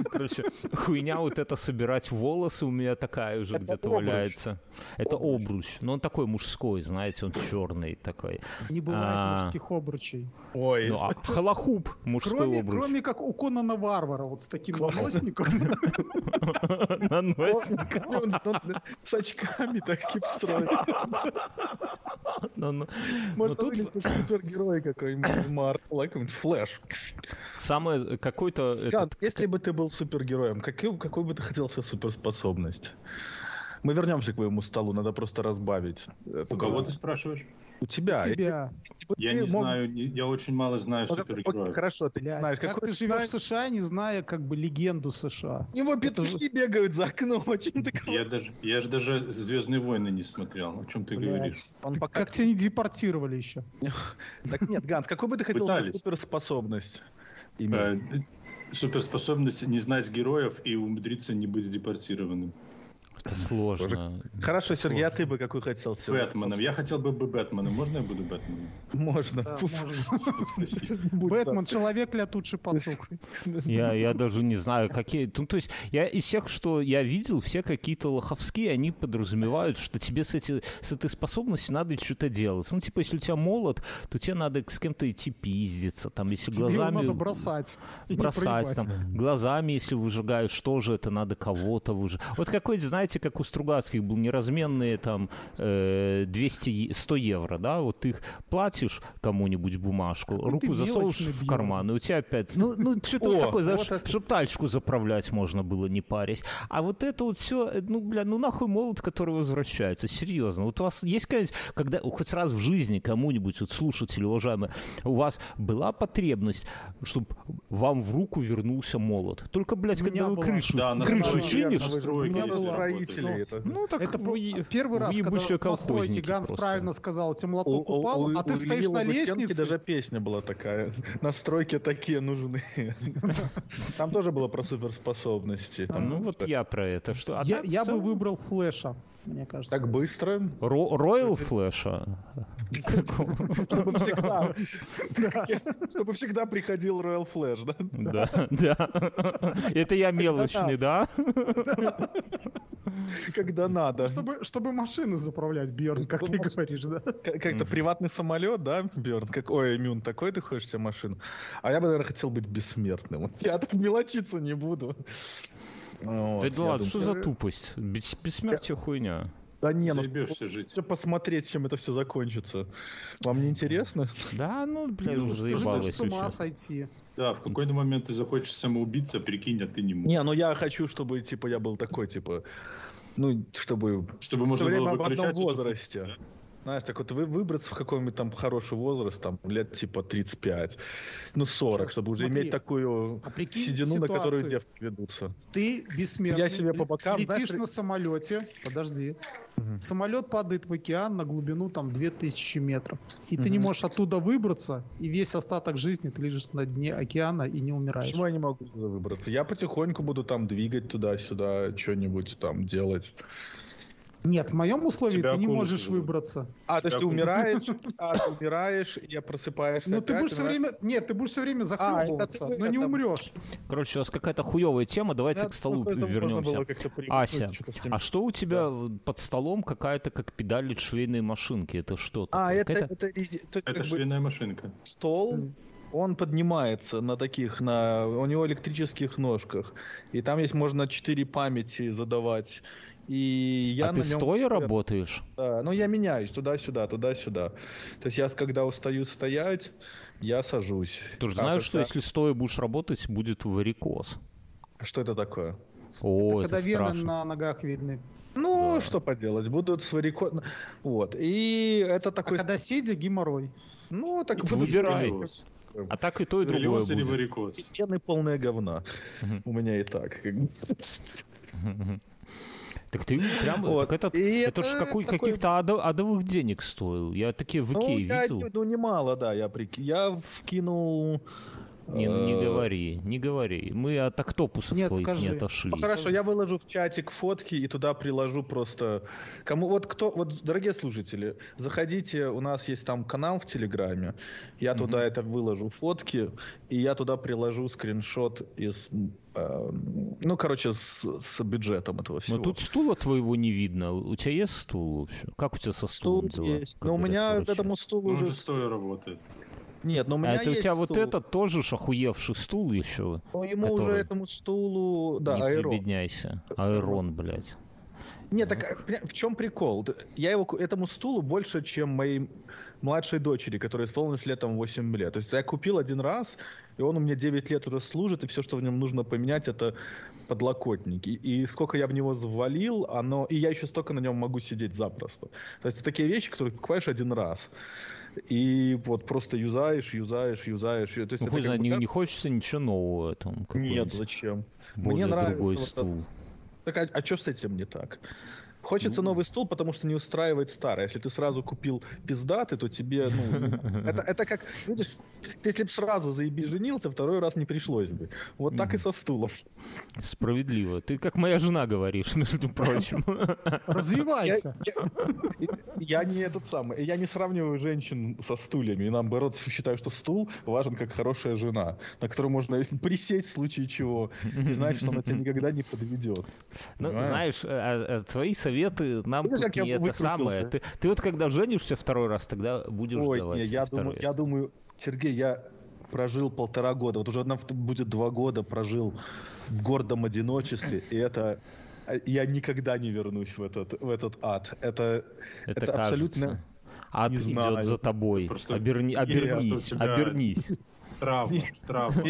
Короче, хуйня вот это собирать волосы у меня такая уже где-то валяется. Это обруч. Но он такой мужской, знаете, он черный такой. Не бывает а, мужских обручей. Ой. Ну, а холохуп мужской кроме, обруч. Кроме как у Конана Варвара, вот с таким наносником. Наносником? С очками таким строит. Может, тут супергерой какой-нибудь, Марк, какой-нибудь Флэш. Самое, какой-то... Если бы ты был супергероем, какой бы ты хотел себе суперспособность? Мы вернемся к моему столу, надо просто разбавить. У кого ты спрашиваешь? У тебя. У тебя. Я не мог... знаю, я очень мало знаю ну, супергероев. Хорошо, ты не знаешь. Как ты живешь в США, не зная как бы легенду США? У него петухи бегают за окном, о чем ты я даже, я же даже «Звездные войны» не смотрел, о чем ты Блядь. говоришь. Он пока... Как тебя не депортировали еще? Так нет, Ганс, какой бы ты хотел суперспособность иметь? Э, суперспособность не знать героев и умудриться не быть депортированным. Это сложно. Хорошо, Сергей, а ты бы какой хотел? Бэтменом. Я хотел бы бы Бэтменом. Можно я буду Бэтменом? Можно. Бэтмен, человек летучий пацук. Я, я даже не знаю, какие... Ну, то есть, я из всех, что я видел, все какие-то лоховские, они подразумевают, что тебе с, эти, с этой способностью надо что-то делать. Ну, типа, если у тебя молот, то тебе надо с кем-то идти пиздиться. Там, если тебе глазами... надо бросать. Бросать. Там, глазами, если выжигаешь, тоже это надо кого-то выжигать. Вот какой, знаете, как у Стругацких был неразменные там э, 200, 100 евро, да, вот ты их платишь кому-нибудь бумажку, ну, руку засовываешь в карман, и у тебя опять, ну, ну что-то такое, знаешь, вот чтобы тачку заправлять можно было, не парясь. А вот это вот все, э, ну, бля, ну нахуй молот, который возвращается, серьезно. Вот у вас есть, когда хоть раз в жизни кому-нибудь, вот слушатели, уважаемые, у вас была потребность, чтобы вам в руку вернулся молот? Только, блядь, когда вы крышу, да, крышу чинишь, у меня было строители. Это, ну, так это вы, первый раз, когда на стройке Ганс просто. правильно сказал, тебе молоток у, упал, у, а ты у стоишь на лестнице. даже песня была такая. На стройке такие нужны. Там тоже было про суперспособности. Ну вот я про это. что. А я бы выбрал Флэша мне кажется. Так быстро? Роял Флэша? Чтобы всегда, чтобы всегда приходил Royal Флэш, да? Да, да. Это я мелочный, да? Когда надо. Чтобы, чтобы машину заправлять, Бьерн, как ты говоришь, да? Как-то приватный самолет, да, Бьерн? Как, ой, Мюн, такой ты хочешь себе машину? А я бы, наверное, хотел быть бессмертным. Я так мелочиться не буду. Вот, да ладно, что за тупость? Бес, бессмертие хуйня. Да не, ну жить. посмотреть, чем это все закончится. Вам не интересно? Да, ну, блин, уже заебалось. с ума сойти. Да, в какой-то момент ты захочешь самоубиться, прикинь, а ты не можешь. Не, ну я хочу, чтобы, типа, я был такой, типа, ну, чтобы... Чтобы можно было выключать... в одном возрасте. Знаешь, так вот вы выбраться в какой-нибудь там хороший возраст, там лет типа 35, ну 40, Сейчас, чтобы смотри, уже иметь такую а седину, ситуацию. на которую девки ведутся. Ты бессмертный. Я себе по бокам. Летишь знаешь, на самолете, подожди. Угу. Самолет падает в океан на глубину там 2000 метров. И угу. ты не можешь оттуда выбраться, и весь остаток жизни ты лежишь на дне океана и не умираешь. Почему я не могу туда выбраться? Я потихоньку буду там двигать туда-сюда, что-нибудь там делать. Нет, в моем условии Тебя ты не можешь выбраться. А, то есть ты умираешь, а, ты умираешь, и просыпаешься. Ну, ты будешь все время... Нет, ты будешь все время а, захлебываться, но не умрешь. Короче, у вас какая-то хуевая тема, давайте к столу вернемся. Ася, а что у тебя под столом какая-то как педаль швейной машинки? Это что? А, это... Это швейная машинка. Стол, он поднимается на таких, на у него электрических ножках. И там есть можно 4 памяти задавать. И я а ты нем... стоя работаешь? Да, ну я меняюсь туда-сюда, туда-сюда. То есть я, когда устаю стоять, я сажусь. Ты же а знаешь, что если стоя будешь работать, будет варикоз. А что это такое? О, это, это когда страшно. вены на ногах видны. Ну, да. что поделать, будут с варикоз... Вот, и это такой... А когда сидя, геморрой. Ну, так Выбирай. А так и то, и другое будет. или варикоз? Вены полное говна. У меня и так. Так ты прям... Вот. Так это, это, это же какой, такой... каких-то адов, адовых денег стоил. Я такие в Икее ну, видел. Я, ну, немало, да. Я, прик... я вкинул... Не, ну, не э, говори, не говори. Мы от октопусов Нет, твоих скажи. не отошли. Ну, хорошо, я выложу в чатик фотки и туда приложу просто... Кому вот кто... Вот, дорогие слушатели, заходите, у нас есть там канал в Телеграме. Я mm туда это выложу фотки, и я туда приложу скриншот из э, ну, короче, с, с бюджетом этого всего. Но тут стула твоего не видно. У тебя есть стул вообще? Как у тебя со стулом Стул дела? есть. Но у меня этому стулу уже... стоя работает. Нет, но у а меня это у тебя стул. вот этот тоже охуевший стул еще. Ну, ему уже этому стулу, да, не аэрон. прибедняйся. Аэрон, блядь. Нет, так а, в чем прикол? Я его этому стулу больше, чем моей младшей дочери, которая исполнилась летом 8 лет. То есть я купил один раз, и он у меня 9 лет уже служит, и все, что в нем нужно поменять, это подлокотники. И сколько я в него завалил, оно... И я еще столько на нем могу сидеть запросто. То есть это такие вещи, которые покупаешь один раз и вот просто юзаешь, юзаешь, юзаешь. То есть ну, хоть как не, не хочется ничего нового там. Нет, зачем? Мне нравится. Другой стул. Так, а, а что с этим не так? Хочется ну... новый стул, потому что не устраивает старый. Если ты сразу купил пиздаты, то тебе, ну, это, это как, видишь, ты если бы сразу заеби женился, второй раз не пришлось бы. Вот так и со стулом. Справедливо. Ты как моя жена говоришь, между прочим. Развивайся. Я не этот самый, я не сравниваю женщин со стульями. И наоборот, считаю, что стул важен как хорошая жена, на которую можно, если присесть в случае чего, и знать, что она тебя никогда не подведет. Ну, знаешь, а, а, твои советы нам Видишь, тут не это самое. Ты, ты вот когда женишься второй раз, тогда будешь Ой, давать. Не, я, думаю, я думаю, Сергей, я прожил полтора года, вот уже одна будет два года прожил в гордом одиночестве, и это я никогда не вернусь в этот, в этот ад. Это, это, это абсолютно... Ад не идет знаю. за тобой. Просто... Оберни, обернись, обернись. Травма, травма.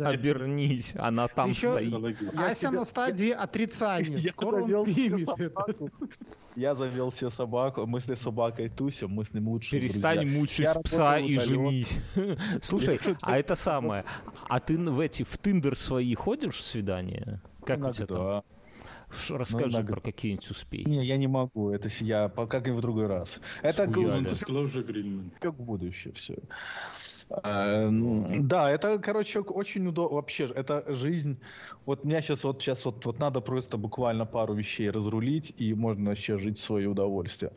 Обернись, она там стоит. Ася на стадии отрицания. Скоро он примет Я завел себе собаку, мы с этой собакой тусим, мы с ним лучше Перестань мучить пса и женись. Слушай, а это самое, а ты в эти, в Тиндер свои ходишь свидания? Как у тебя там? Расскажи ну, про какие-нибудь успехи. Не, я не могу. Это я как-нибудь в другой раз. Это как в будущее все. А, да, это, короче, очень удобно. Вообще, это жизнь. Вот меня сейчас вот сейчас вот, вот надо просто буквально пару вещей разрулить, и можно вообще жить в свое удовольствие.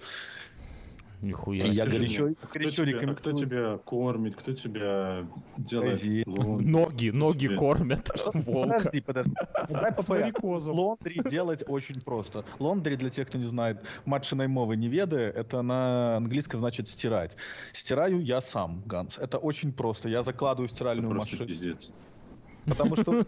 Нихуя. Я горячо, горячо кто рекомендую. Кто тебя кормит, кто тебя делает? Ноги, ноги кормят. Подожди, подожди. Давай по Лондри делать очень просто. Лондри, для тех, кто не знает, матшиной мовы не ведая, это на английском значит стирать. Стираю я сам, Ганс. Это очень просто. Я закладываю стиральную машину. Потому что...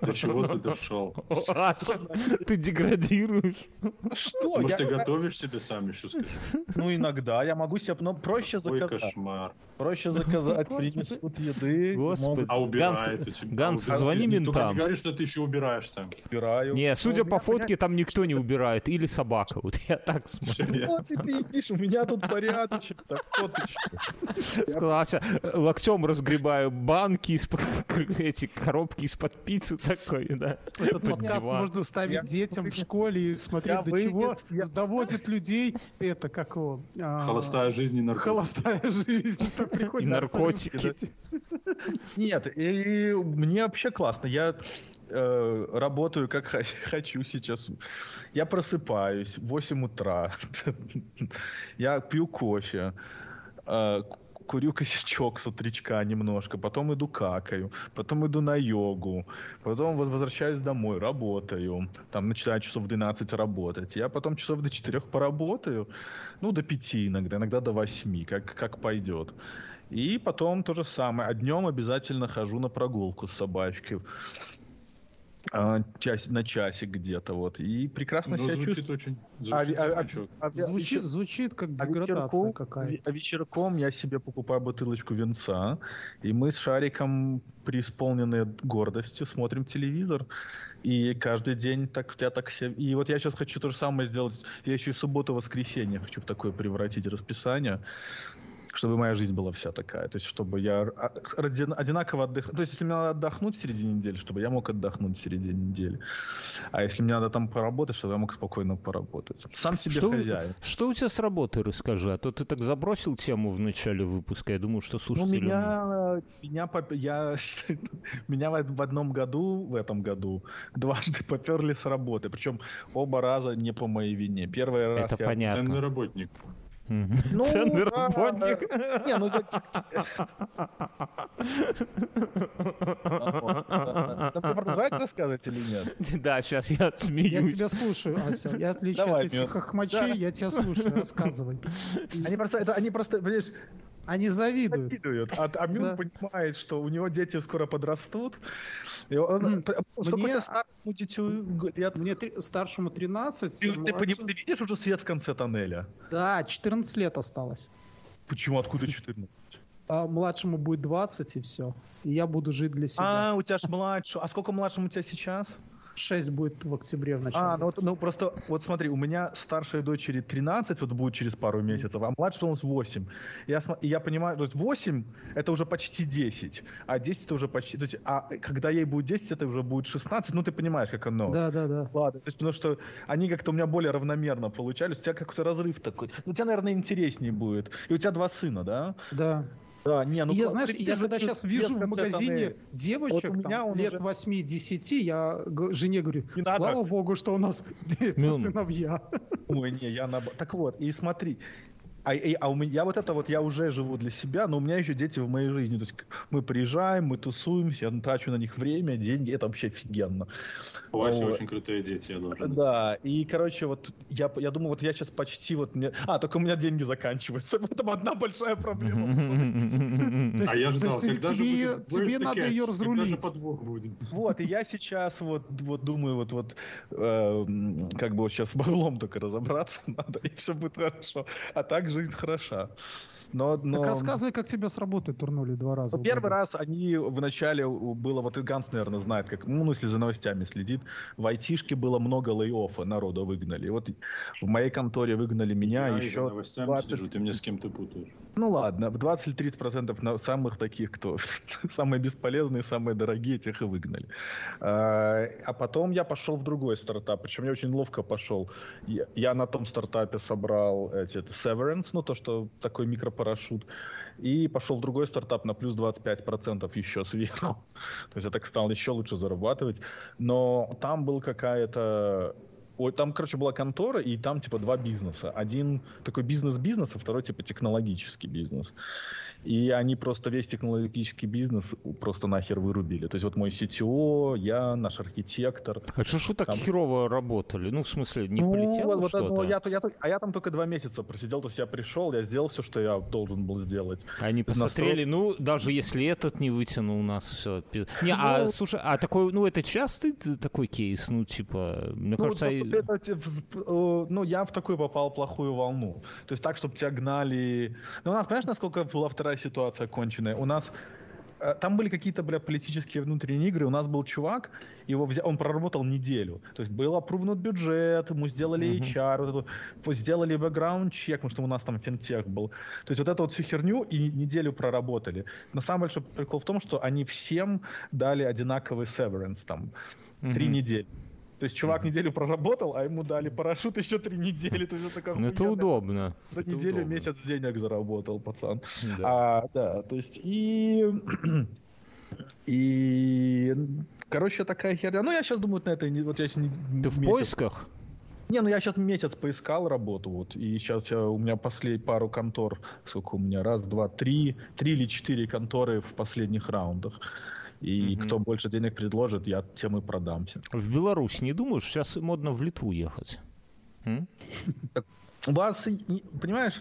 До чего ты дошел? Ты деградируешь. Что? Может, ты готовишь себе сам еще, скажи? Ну, иногда. Я могу себе... Но проще заказать. Кошмар. Проще заказать, принесут еды. Господи. А убирает Ганс, звони ментам. не говори, что ты еще убираешь сам. Убираю. Не, судя по фотке, там никто не убирает. Или собака. Вот я так смотрю. Вот ты пиздишь, у меня тут порядочек. Сказался, локтем разгребаю банки из эти коробки из-под пиццы такой, да. Этот подкаст можно ставить детям в школе и смотреть, до чего доводит людей это, как его... А, Холостая жизнь и наркотики. Холостая жизнь приходит. И наркотики. Нет, и мне вообще классно. Я э, работаю как хочу сейчас. Я просыпаюсь в 8 утра. Я пью кофе. Курю косячок с утречка немножко, потом иду какаю, потом иду на йогу, потом возвращаюсь домой, работаю, там начинаю часов в 12 работать, я потом часов до 4 поработаю, ну, до 5 иногда, иногда до 8, как, как пойдет. И потом то же самое. А днем обязательно хожу на прогулку с собачкой. А, час, на часик где-то вот и прекрасно ну, себя звучит чувствую. Очень, звучит, а, а, а, звучит, звучит как а деградация а какая. А вечерком я себе покупаю бутылочку венца, и мы с Шариком преисполненные гордостью смотрим телевизор, и каждый день так я так себе... И вот я сейчас хочу то же самое сделать. Я еще и субботу-воскресенье хочу в такое превратить расписание чтобы моя жизнь была вся такая. То есть, чтобы я одинаково отдыхал. То есть, если мне надо отдохнуть в середине недели, чтобы я мог отдохнуть в середине недели. А если мне надо там поработать, чтобы я мог спокойно поработать. Сам себе что, хозяин. Что у тебя с работой, расскажи? А то ты так забросил тему в начале выпуска. Я думаю, что слушатели... Ну, меня, меня, я, меня в одном году, в этом году, дважды поперли с работы. Причем оба раза не по моей вине. Первый раз Это я... понятно. Ценный работник. Ну, Ценный да, работник. Не, ну Ты продолжать рассказывать или нет? Да, сейчас я отсмеюсь. Я тебя слушаю, Ася. Я отлично от этих хохмачей, я тебя слушаю, рассказывай. Они просто, это, они просто, понимаешь, они завидуют. Завидуют. А, а Мюн да. понимает, что у него дети скоро подрастут. И он, мне старшему дитю лет... Мне три, старшему 13. Ты, ты, ты, ты видишь уже свет в конце тоннеля? Да, 14 лет осталось. Почему? Откуда 14? А младшему будет 20 и все. И я буду жить для себя. А, у тебя ж младший. А сколько младшему у тебя сейчас? 6 будет в октябре в начале. А, ну, вот, ну просто, вот смотри, у меня старшей дочери 13, вот будет через пару месяцев, а младшей у нас 8. Я, и я понимаю, то есть 8 это уже почти 10, а 10 это уже почти, то есть, а когда ей будет 10, это уже будет 16, ну ты понимаешь, как оно. Да, да, да. Ладно, то есть, потому что они как-то у меня более равномерно получались, у тебя какой-то разрыв такой. Ну, у тебя, наверное, интереснее будет. И у тебя два сына, да? Да. Да, не, ну, я, знаешь, я когда сейчас вижу в магазине девочек вот там, лет уже... 8-10, я жене говорю, не слава надо. богу, что у нас сыновья. Ой, не, я на... Так вот, и смотри, а, и, а у меня я вот это вот я уже живу для себя, но у меня еще дети в моей жизни. То есть мы приезжаем, мы тусуемся, я трачу на них время, деньги, это вообще офигенно. У вас вот. очень крутые дети, я должен. Да, и короче, вот я, я думаю, вот я сейчас почти вот мне. А, только у меня деньги заканчиваются. Это одна большая проблема. А я ждал, когда же Тебе надо ее разрулить. Вот, и я сейчас вот вот думаю, вот вот эм, как бы вот сейчас с баблом только разобраться надо, и все будет хорошо. А так жизнь хороша. Но, но... Так рассказывай, как тебя с работы турнули два раза. Ну, первый раз они вначале было, вот и Ганс, наверное, знает, как, ну, если за новостями следит, в айтишке было много лей-оффа, народа выгнали. Вот в моей конторе выгнали меня, Я еще... 20... сижу, ты мне с кем-то путаешь. Ну ладно, в 20-30% самых таких, кто самые бесполезные, самые дорогие, тех и выгнали. А, а потом я пошел в другой стартап, причем я очень ловко пошел. Я на том стартапе собрал эти, это Severance, ну то, что такой микропарашют, и пошел в другой стартап на плюс 25% еще сверху. То есть я так стал еще лучше зарабатывать. Но там был какая-то Ой, там, короче, была контора, и там, типа, два бизнеса. Один такой бизнес-бизнес, а второй, типа, технологический бизнес. И они просто весь технологический бизнес просто нахер вырубили. То есть вот мой CTO, я, наш архитектор. А что ж вы так там... херово работали? Ну, в смысле, не ну, полетело вот, что-то? Ну, я, я, а я там только два месяца просидел, то есть я пришел, я сделал все, что я должен был сделать. Они посмотрели, Настро... ну, даже если этот не вытянул у нас все. Не, а, ну, слушай, а такой, ну, это частый такой кейс? Ну, типа, мне ну, кажется... Это, э, ну, я в такую попал плохую волну. То есть так, чтобы тебя гнали... Ну, у нас, понимаешь, насколько была вторая такая ситуация конченая. У нас э, там были какие-то, бля, политические внутренние игры. У нас был чувак, его взял, он проработал неделю. То есть был опрувнут бюджет, ему сделали uh-huh. HR, вот эту, сделали бэкграунд-чек, потому что у нас там финтех был. То есть вот эту вот всю херню и неделю проработали. Но самый большой прикол в том, что они всем дали одинаковый severance, там, uh-huh. три недели. То есть чувак неделю проработал, а ему дали парашют еще три недели. То есть это, ну, это удобно. За это неделю удобно. месяц денег заработал, пацан. Да. А, да, то есть и... И... Короче, такая херня. Ну, я сейчас думаю, на это... Вот я не, Ты в поисках? Не, ну я сейчас месяц поискал работу, вот, и сейчас я, у меня послед пару контор, сколько у меня, раз, два, три, три или четыре конторы в последних раундах. И угу. кто больше денег предложит, я тем и продамся. В Беларусь не думаешь? Сейчас модно в Литву ехать. Так, у вас, понимаешь,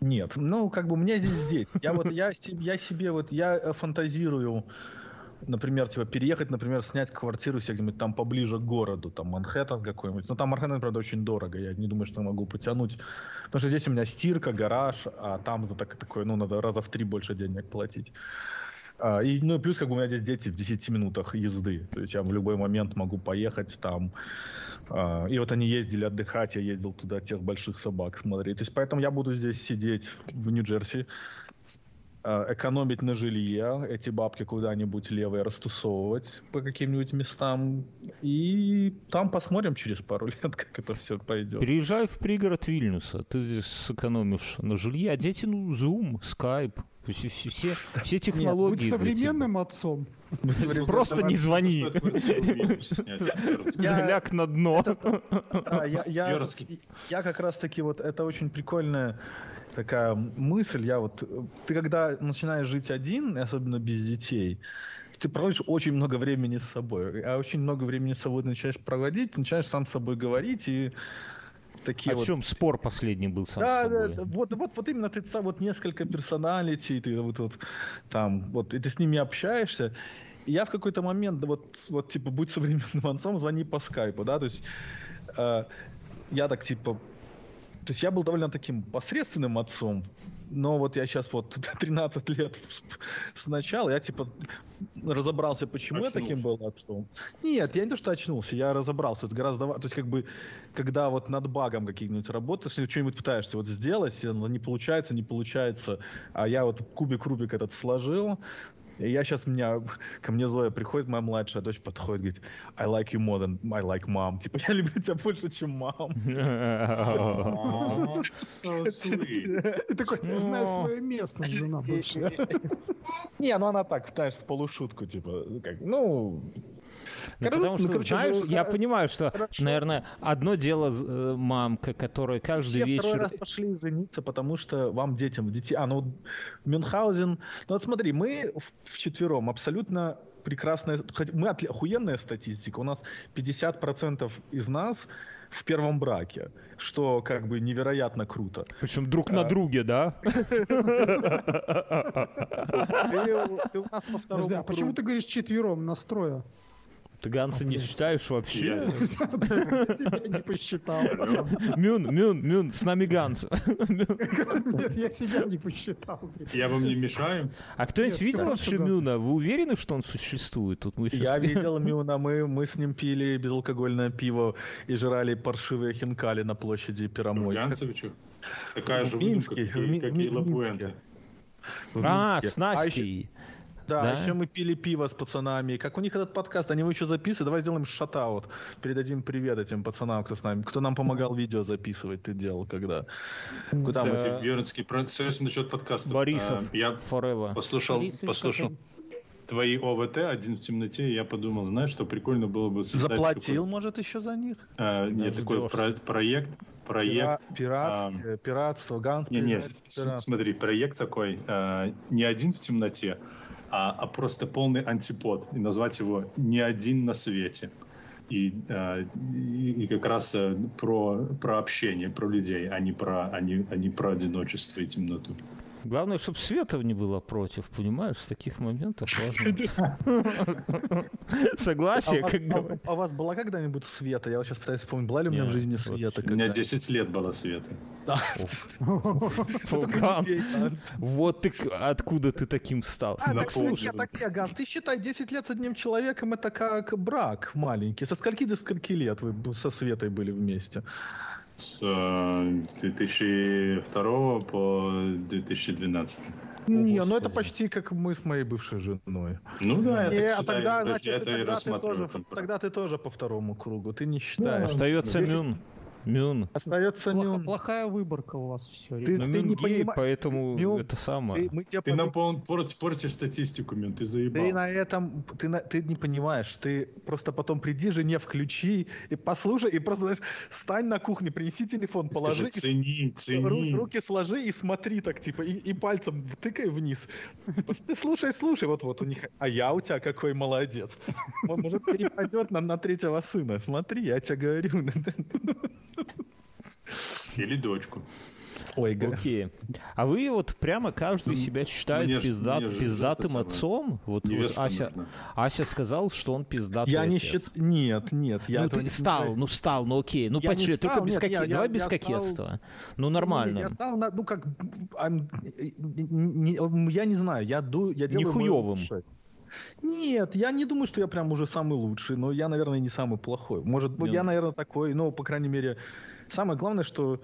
нет. Ну, как бы у меня здесь дети. Я вот, я, я себе вот, я э, фантазирую, например, типа переехать, например, снять квартиру себе где-нибудь там поближе к городу, там Манхэттен какой-нибудь. Но там Манхэттен, правда, очень дорого, я не думаю, что могу потянуть. Потому что здесь у меня стирка, гараж, а там за так, такое, ну, надо раза в три больше денег платить. А, и, ну, плюс, как бы у меня здесь дети в 10 минутах езды. То есть я в любой момент могу поехать там. А, и вот они ездили отдыхать, я ездил туда тех больших собак смотреть. То есть поэтому я буду здесь сидеть в Нью-Джерси, а, экономить на жилье, эти бабки куда-нибудь левые растусовывать по каким-нибудь местам. И там посмотрим через пару лет, как это все пойдет. Переезжай в пригород Вильнюса, ты сэкономишь на жилье, а дети, ну, Zoom, Skype, все, все, все технологии. Будь современным отцом. Просто не звони. Заляг на дно. Я как раз таки вот это очень прикольная такая мысль. Я вот ты когда начинаешь жить один, особенно без детей, ты проводишь очень много времени с собой. А очень много времени с собой начинаешь проводить, начинаешь сам с собой говорить и такие О вот... чем спор последний был сам да, Да, да, вот, вот, вот именно ты там вот несколько персоналити, ты вот, вот там, вот, и ты с ними общаешься, и я в какой-то момент, вот, вот типа, будь современным отцом, звони по скайпу, да, то есть э, я так, типа, То есть я был довольно таким посредственным отцом, но вот я сейчас вот 13 лет сначала, я типа разобрался, почему очнулся. я таким был отцом. Нет, я не то, что очнулся, я разобрался. Это гораздо... То есть как бы, когда вот над багом каким-нибудь работаешь, что-нибудь пытаешься вот сделать, не получается, не получается, а я вот кубик-рубик этот сложил, и я сейчас, меня, ко мне Зоя приходит, моя младшая дочь подходит, говорит, I like you more than I like mom. Типа, я люблю тебя больше, чем мам. Ты такой, не знаю свое место, жена бывшая. Не, ну она так, знаешь, в полушутку, типа, как, ну, ну, потому что, ну, короче, знаешь, же, я понимаю, что, хорошо. наверное, одно дело э, мамка, которая каждый Все вечер... второй раз пошли жениться, потому что вам детям, детей... А, ну, Мюнхгаузен... Ну, вот смотри, мы в четвером абсолютно прекрасная... Мы охуенная статистика. У нас 50% из нас в первом браке, что как бы невероятно круто. Причем друг а... на друге, да? А почему ты говоришь четвером настроя? Ты Ганса не считаешь вообще? Я себя не посчитал. Мюн, Мюн, Мюн, с нами Ганс. Нет, я себя не посчитал. Я вам не мешаю. А кто-нибудь видел вообще Мюна? Вы уверены, что он существует? Тут мы Я видел Мюна, мы, мы с ним пили безалкогольное пиво и жрали паршивые хинкали на площади Пирамой. Янцевичу? Такая же выдумка, как и. А, с Настей. Да, да, еще мы пили пиво с пацанами. Как у них этот подкаст, они его еще записывают. Давай сделаем шатаут. Передадим привет этим пацанам, кто с нами, кто нам помогал видео записывать. Ты делал когда? Куда мы? Вернский, совершенно насчет подкаста. Борисов. А, я Forever. послушал, Борисов, послушал твои ОВТ «Один в темноте», и я подумал, знаешь, что прикольно было бы Заплатил, может, еще за них? А, нет, такой про проект, проект... Пират, а, пиратство, ганцы. Не, не, смотри, проект такой, а, не «Один в темноте», а, а просто полный антипод. И назвать его «Не один на свете». И, и, и как раз э, про, про общение, про людей, а не про, а не, а не про одиночество и темноту. Главное, чтобы Света не было против, понимаешь? В таких моментах важно. Согласие, а как говорят. А у вас была когда-нибудь Света? Я вот сейчас пытаюсь вспомнить, была ли у меня в жизни Света? У меня 10 лет было Света. Вот ты откуда ты таким стал. А, так слушай, Ганс, ты считай, 10 лет с одним человеком это как брак маленький. Со скольки до скольки лет вы со Светой были вместе? С 2002 по 2012. Не, ну это почти как мы с моей бывшей женой. Ну да, не, а тогда, значит, это тогда, ты тоже, тогда ты тоже по второму кругу, ты не считаешь. Остается Мюн. Мюн. Остается Плохо, Мюн. Плохая выборка у вас все. Ты, ты не гей, поэтому Мюн, это самое. Ты, мы тебя ты под... нам портишь, портишь статистику, Мюн, ты заебал. Ты на этом, ты, на, ты не понимаешь, ты просто потом приди жене, включи и послушай, и просто, знаешь, стань на кухне, принеси телефон, положи. Скажи, цени, цени. Руки сложи и смотри так, типа, и, и пальцем тыкай вниз. Ты слушай, слушай, вот-вот у них, а я у тебя какой молодец. Он, может, перепадет на, на третьего сына. Смотри, я тебе говорю. Или дочку. Ой, Окей. А вы вот прямо каждый себя считает мне пиздат, мне пиздатым отцом? Вот, вот Ася, Ася сказал, что он пиздатый Я не считаю... Нет, нет. Я ну, ты не стал, не... ну стал, ну окей. Ну почти, только без нет, я, Давай я, без я кокетства. Стал... Ну нормально. Я стал, на, ну как... Я не знаю, я, ду, я делаю... Нихуевым. Нет, я не думаю, что я прям уже самый лучший, но я, наверное, не самый плохой. Может, Нет. я, наверное, такой, но, по крайней мере, Самое главное, что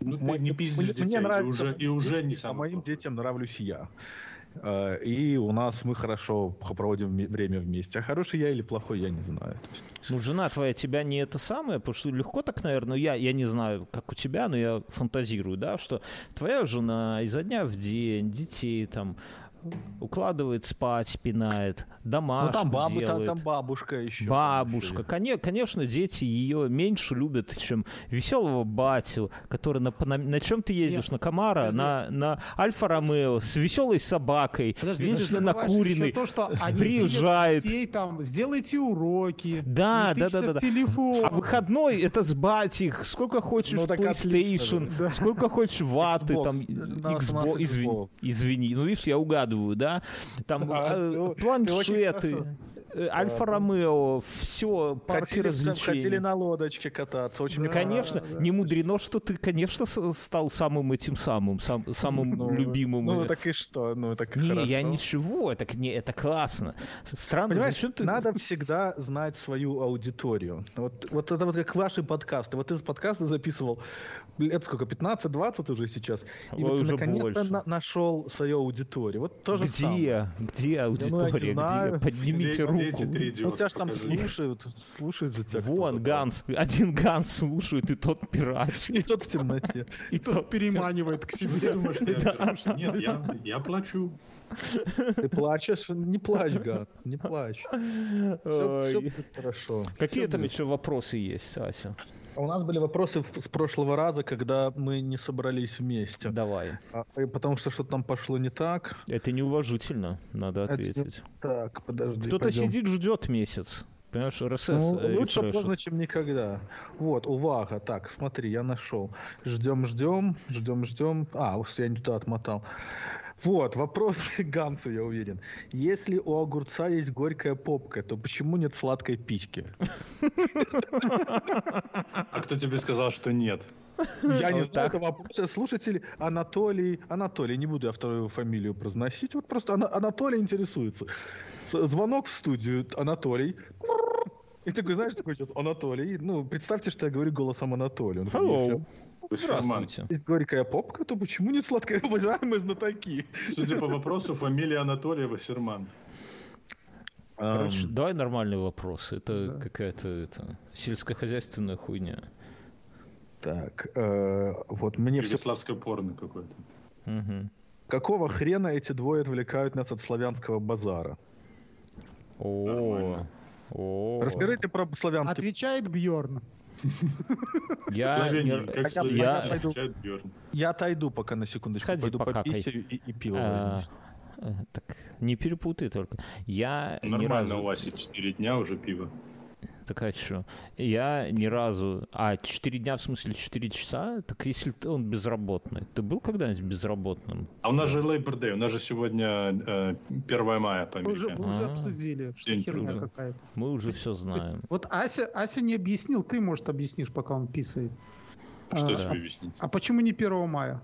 ну, мой, не пиздишь мне, детей, мне нравится, и уже, и уже не сам. А моим детям нравлюсь я. А, и у нас мы хорошо проводим время вместе. А хороший я или плохой, я не знаю. Ну, жена твоя тебя не это самое, потому что легко так, наверное, я, я не знаю, как у тебя, но я фантазирую, да, что твоя жена изо дня в день, детей там, укладывает спать, пинает, домашку ну, там, бабы, делает. Там, там бабушка еще. Бабушка. Конечно, конечно, дети ее меньше любят, чем веселого батю, который на, на, на чем ты ездишь? Нет. На Камара, на, на Альфа-Ромео, с веселой собакой, Подожди, едешь на накуренный, то, что они приезжает. Детей, там, сделайте уроки. Да, да, да, да. да. А выходной это с батей, сколько хочешь ну, PlayStation, да. сколько хочешь ваты, Xbox, там, Xbox, извини, извини, ну видишь, я угадываю, да, там а, э, планшеты. э, Альфа-Ромео, все, парки развлечений. Хотели на лодочке кататься. Очень конечно, не мудрено, что ты, конечно, стал самым этим самым, самым ну, любимым. Ну, так и что? Ну, так Не, я ничего, так не, это классно. Странно, зачем ты... надо всегда знать свою аудиторию. Вот, вот это вот как ваши подкасты. Вот ты подкасты записывал лет сколько, 15-20 уже сейчас. И вот наконец-то на- нашел свою аудиторию. Вот тоже Где? Самое. Где аудитория? Да, ну, Где? Поднимите где, руку. Эти ну, тебя же там слушают, слушают за тебя. Вон, Ганс. Один Ганс слушает, и тот пират. И тот в темноте. И тот переманивает к себе. Нет, я плачу. Ты плачешь? Не плачь, гад, не плачь. Все хорошо. Какие там еще вопросы есть, Ася? А у нас были вопросы с прошлого раза, когда мы не собрались вместе. Давай. А, потому что что-то там пошло не так. Это неуважительно, надо ответить. Это... Так, подожди. Кто-то сидит, ждет месяц. Понимаешь, РСС ну, э, Лучше рефрешит. поздно, чем никогда. Вот, увага. Так, смотри, я нашел. Ждем, ждем, ждем, ждем. А, я не туда отмотал. Вот, вопрос к Гансу, я уверен. Если у огурца есть горькая попка, то почему нет сладкой пички? А кто тебе сказал, что нет? Я не знаю, это вопрос. Слушатель Анатолий... Анатолий, не буду я вторую фамилию произносить. Вот просто Анатолий интересуется. Звонок в студию. Анатолий. И такой, знаешь, такой сейчас Анатолий. Ну, представьте, что я говорю голосом Анатолия. Он Hello. Здравствуйте. Есть горькая попка, то почему не сладкая? Уважаемые знатоки. Судя по вопросу, фамилия Анатолия Ферман. Короче, давай нормальный вопрос. Это да. какая-то это, сельскохозяйственная хуйня. Так, э, вот мне все... Югославское порно какое-то. Угу. Какого хрена эти двое отвлекают нас от славянского базара? О, о. Расскажите про славянский... Отвечает Бьорн. Я, я, отойду пока на секундочку. Сходи, пойду пока и, и пиво а, э, Так, не перепутай только. Я Нормально у Васи 4 дня уже пиво. Так а что? Я ни разу... А, 4 дня, в смысле 4 часа? Так если он безработный. Ты был когда-нибудь безработным? А у нас же Labor Day, у нас же сегодня э, 1 мая по Мы уже, мы уже обсудили, что День херня труда. какая-то. Мы уже все знаем. Вот Ася, Ася не объяснил, ты, может, объяснишь, пока он писает. Что а, тебе объяснить? А почему не 1 мая?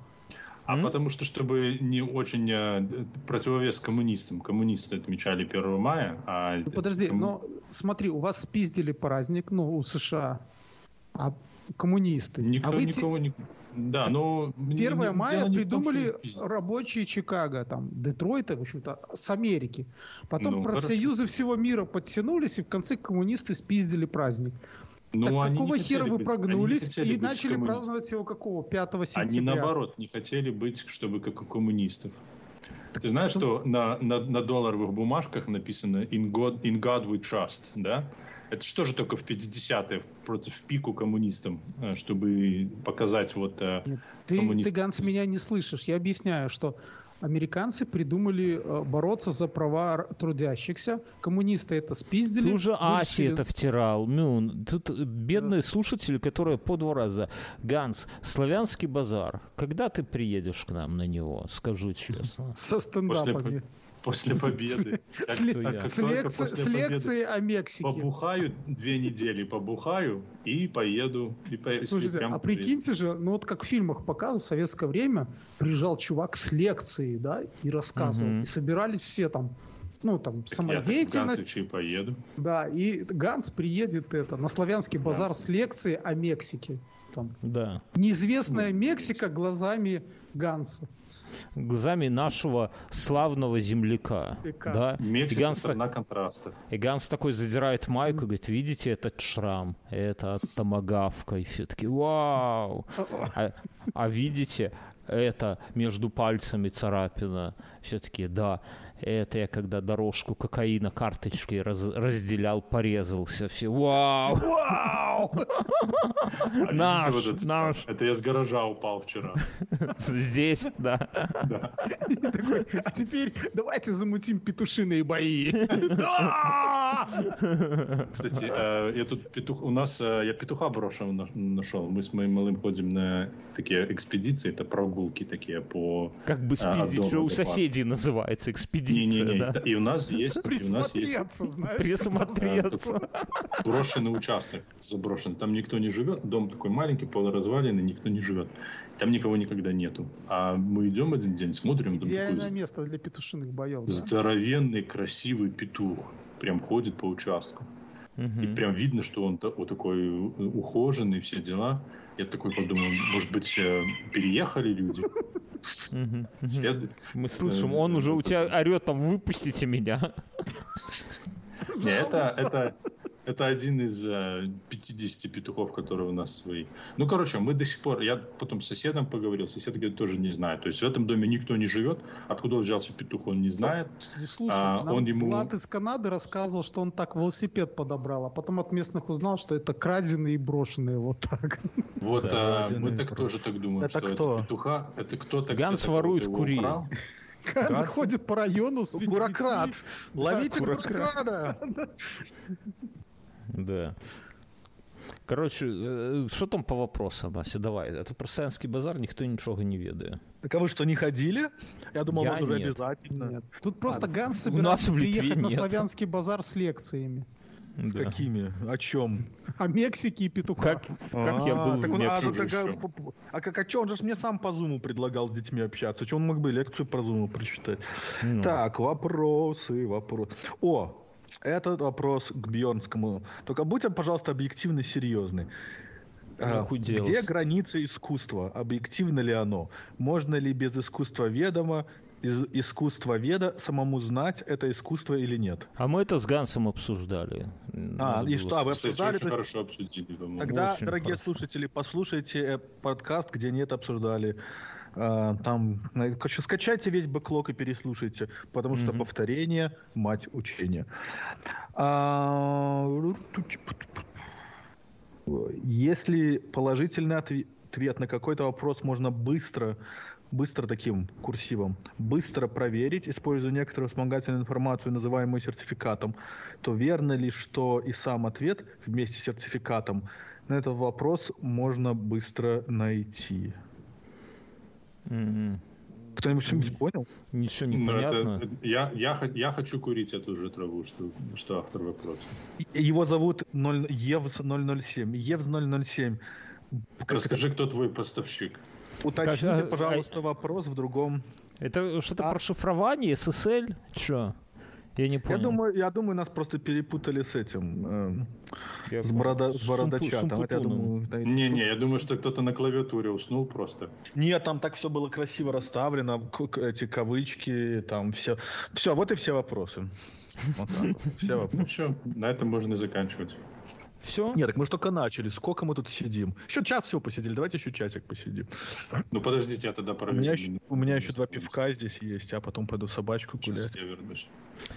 А mm потому что, чтобы не очень э, противовес коммунистам. Коммунисты отмечали 1 мая, а... Ну, подожди, ком... но смотри, у вас спиздили праздник, ну, у США, а коммунисты. Никто а вы никого не... Да, но... 1 не, мая придумали том, рабочие Чикаго, там, Детройта, в общем-то, с Америки. Потом ну, профсоюзы хорошо. всего мира подтянулись, и в конце коммунисты спиздили праздник. Ну, так они какого хера вы прогнулись и начали праздновать его какого? 5 сентября? Они наоборот не хотели быть, чтобы как у коммунистов. Так Ты знаешь, что, что на, на, на долларовых бумажках написано in God, in God we trust, да? Это что же только в 50-е против пику коммунистам, э, чтобы показать вот э, ты, коммунист... ты, Ганс, меня не слышишь. Я объясняю, что американцы придумали э, бороться за права трудящихся. Коммунисты это спиздили. Ты уже Аси это втирал. Ну, тут бедные да. слушатели, которые по два раза. Ганс, славянский базар. Когда ты приедешь к нам на него? Скажи честно. Со стендапами. После победы. С лекцией о Мексике. Побухаю две недели, побухаю и поеду. Слушайте, а прикиньте же, ну вот как в фильмах показывают, в советское время приезжал чувак с лекцией, да, и рассказывал. И собирались все там ну, там, так самодеятельность. Я поеду. Да, и Ганс приедет это на славянский базар да. с лекцией о Мексике. Там. Да. Неизвестная Мексика глазами Ганса. Глазами нашего славного земляка. Да? Мексика и Ганс страна так... контраста. И Ганс такой задирает майку и говорит, видите этот шрам? Это от томагавка. И все таки вау! А, а видите, это между пальцами царапина. Все таки да. Это я когда дорожку кокаина карточкой раз, разделял, порезался. Все, вау! Вау! Наш, наш. Это я с гаража упал вчера. Здесь, да. А теперь давайте замутим петушиные бои. Кстати, э, я тут петух... У нас... Э, я петуха брошенного нашел. Мы с моим малым ходим на такие экспедиции. Это прогулки такие по... Как бы спиздить, что у соседей называется. Экспедиция Не-не-не, и у нас есть... Присмотреться, знаешь. Присмотреться. Брошенный участок заброшен. Там никто не живет. Дом такой маленький, полуразваленный, никто не живет. Там никого никогда нету. А мы идем один день, смотрим. Идеальное такой место для петушиных боев. Здоровенный, красивый петух. Прям ходит по участку. Угу. И прям видно, что он вот такой ухоженный, все дела. Я такой подумал, может быть, э, переехали люди? Мы слышим, он уже у тебя орет там, выпустите меня. Не, это, это, это один из э, 50 петухов, которые у нас свои. Ну, короче, мы до сих пор... Я потом с соседом поговорил, сосед говорит, тоже не знает. То есть в этом доме никто не живет. Откуда взялся петух, он не знает. Слушай, а, он ему... Влад из Канады рассказывал, что он так велосипед подобрал, а потом от местных узнал, что это краденые и брошенные вот так. Вот, да, а, мы так тоже так думаем, это что кто? это петуха, это кто-то... Ганс ворует кури. Ганс ходит по району с Курократ. Ловите курокрада. Да. Короче, э, что там по вопросам, Ася, давай. Это про Саянский базар никто ничего не ведает. Так а вы что, не ходили? Я думал, Я вас уже нет. обязательно. Нет. Тут просто а, Ганс собирается приехать на Славянский базар с лекциями. Да. Какими? О чем? О Мексике и петухах. Как, как я был так он, а, ну, так, а, а как, а что, он же мне сам по зуму предлагал с детьми общаться. Что он мог бы лекцию про зуму прочитать? Ну. Так, вопросы, вопросы. О, этот вопрос к Бьернскому. Только будьте, пожалуйста, объективно серьезны. А, где граница искусства? Объективно ли оно? Можно ли без искусства ведома, из искусства веда самому знать, это искусство или нет? А мы это с Гансом обсуждали. А, Надо и что, а вы обсуждали? Кстати, хорошо обсудили. Тогда, очень дорогие хорошо. слушатели, послушайте э, подкаст, где нет обсуждали. А, там, короче, скачайте весь бэклог и переслушайте, потому что mm-hmm. повторение – мать учения. А, если положительный ответ на какой-то вопрос можно быстро быстро таким курсивом, быстро проверить, используя некоторую вспомогательную информацию, называемую сертификатом, то верно ли, что и сам ответ вместе с сертификатом на этот вопрос можно быстро найти? Mm-hmm. Кто-нибудь что-нибудь понял? Ничего не ну, понятно. Это, я, я, я хочу курить эту же траву, что, что автор вопроса. Его зовут 0, Евс 007. Евс 007. Расскажи, это? кто твой поставщик. Уточните, как, пожалуйста, а... вопрос в другом. Это что-то а... про шифрование, SSL? Что? Я не понял. Я думаю, я думаю, нас просто перепутали с этим, э, с, борода, с бородачатом. Я думаю, не, не, я думаю, что кто-то на клавиатуре уснул просто. Нет, там так все было красиво расставлено, эти кавычки, там все. Все, вот и все вопросы. Вот так вот. Все вопросы. Ну что, на этом можно и заканчивать. Все? Нет, так мы же только начали. Сколько мы тут сидим? Еще час всего посидели. Давайте еще часик посидим. Ну подождите, я тогда проверю. У меня еще, у меня еще два пивка здесь есть, а потом пойду собачку гулять. я вернусь.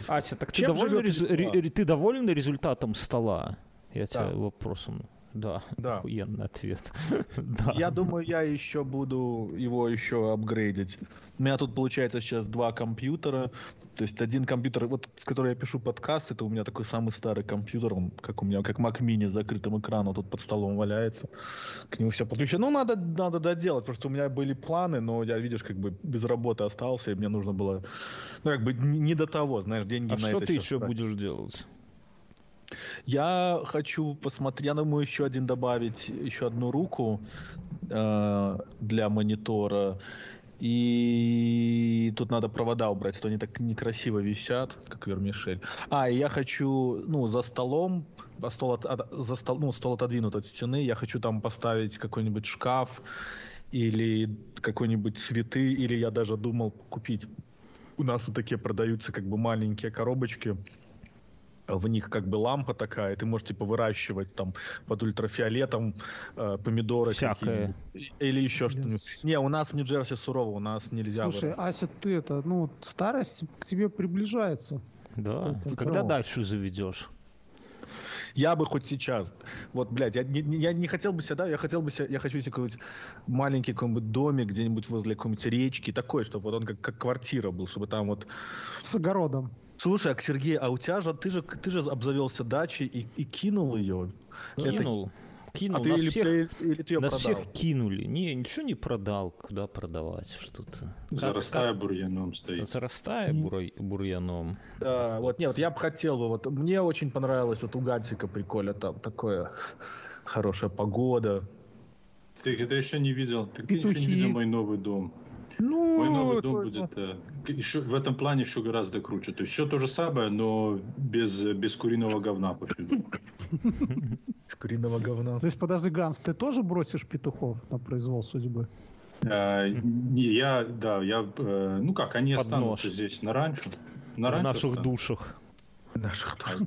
Ася, так ты доволен, рез... ре... ты доволен результатом стола? Я да. тебя вопросом... Да, да. охуенный ответ. да. Я думаю, я еще буду его еще апгрейдить. У меня тут получается сейчас два компьютера. То есть один компьютер, вот с которым я пишу подкаст, это у меня такой самый старый компьютер, он как у меня, как Mac Mini с закрытым экраном, тут под столом валяется. К нему все подключено. Ну, надо, надо доделать, потому что у меня были планы, но я, видишь, как бы без работы остался, и мне нужно было, ну, как бы не до того, знаешь, деньги а на что это ты еще тратить. будешь делать? Я хочу посмотреть, я думаю, еще один добавить, еще одну руку э, для монитора. И тут надо провода убрать, а то они так некрасиво висят, как вермишель. А, и я хочу, ну, за столом, а стол, от, от, за стол, ну, стол отодвинут от стены, я хочу там поставить какой-нибудь шкаф или какой-нибудь цветы, или я даже думал купить. У нас вот такие продаются как бы маленькие коробочки, в них как бы лампа такая, ты можешь типа выращивать там под ультрафиолетом э, помидоры Всякое. или еще что-нибудь. Не, у нас в Нью-Джерси сурово, у нас нельзя. Слушай, выращивать. Ася, ты это, ну, старость к тебе приближается. Да. Это Когда здорово. дальше заведешь? Я бы хоть сейчас, вот, блядь, я не, я не хотел бы себя, да, я хотел бы себя, я хочу себе какой-нибудь маленький какой-нибудь домик где-нибудь возле какой-нибудь речки, такой, чтобы вот он как, как квартира был, чтобы там вот... С огородом. Слушай, а Сергей, а у тебя же ты же ты же обзавелся дачей и, и кинул ее. Кинул. Это... Кинул. А ты или, всех, ты, или ты ее нас продал? всех кинули. Не, ничего не продал. Куда продавать что-то? Зарастая как, бурьяном стоит. Зарастая бур, бурьяном. Да, вот нет, вот я бы хотел бы, вот мне очень понравилось, вот у Гантика прикольно, там такое хорошая погода. Ты это еще не видел? Ты, ты еще не видел мой новый дом. Ну, Мой новый дом будет э, еще, в этом плане еще гораздо круче. То есть все то же самое, но без, без куриного говна повсюду. Куриного говна. То есть, подожди, Ганс, ты тоже бросишь петухов на произвол судьбы? А, не, я, да, я, э, ну как, они останутся здесь на ранчо. На в наших душах. В наших душах.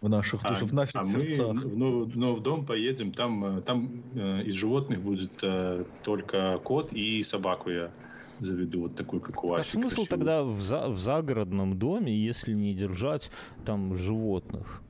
В наших душах, в наших а сердцах. мы в дом поедем, там, э, там э, из животных будет э, только кот и собаку я заведу, вот такой, как у Аси. А смысл красивый. тогда в, за, в загородном доме, если не держать там животных?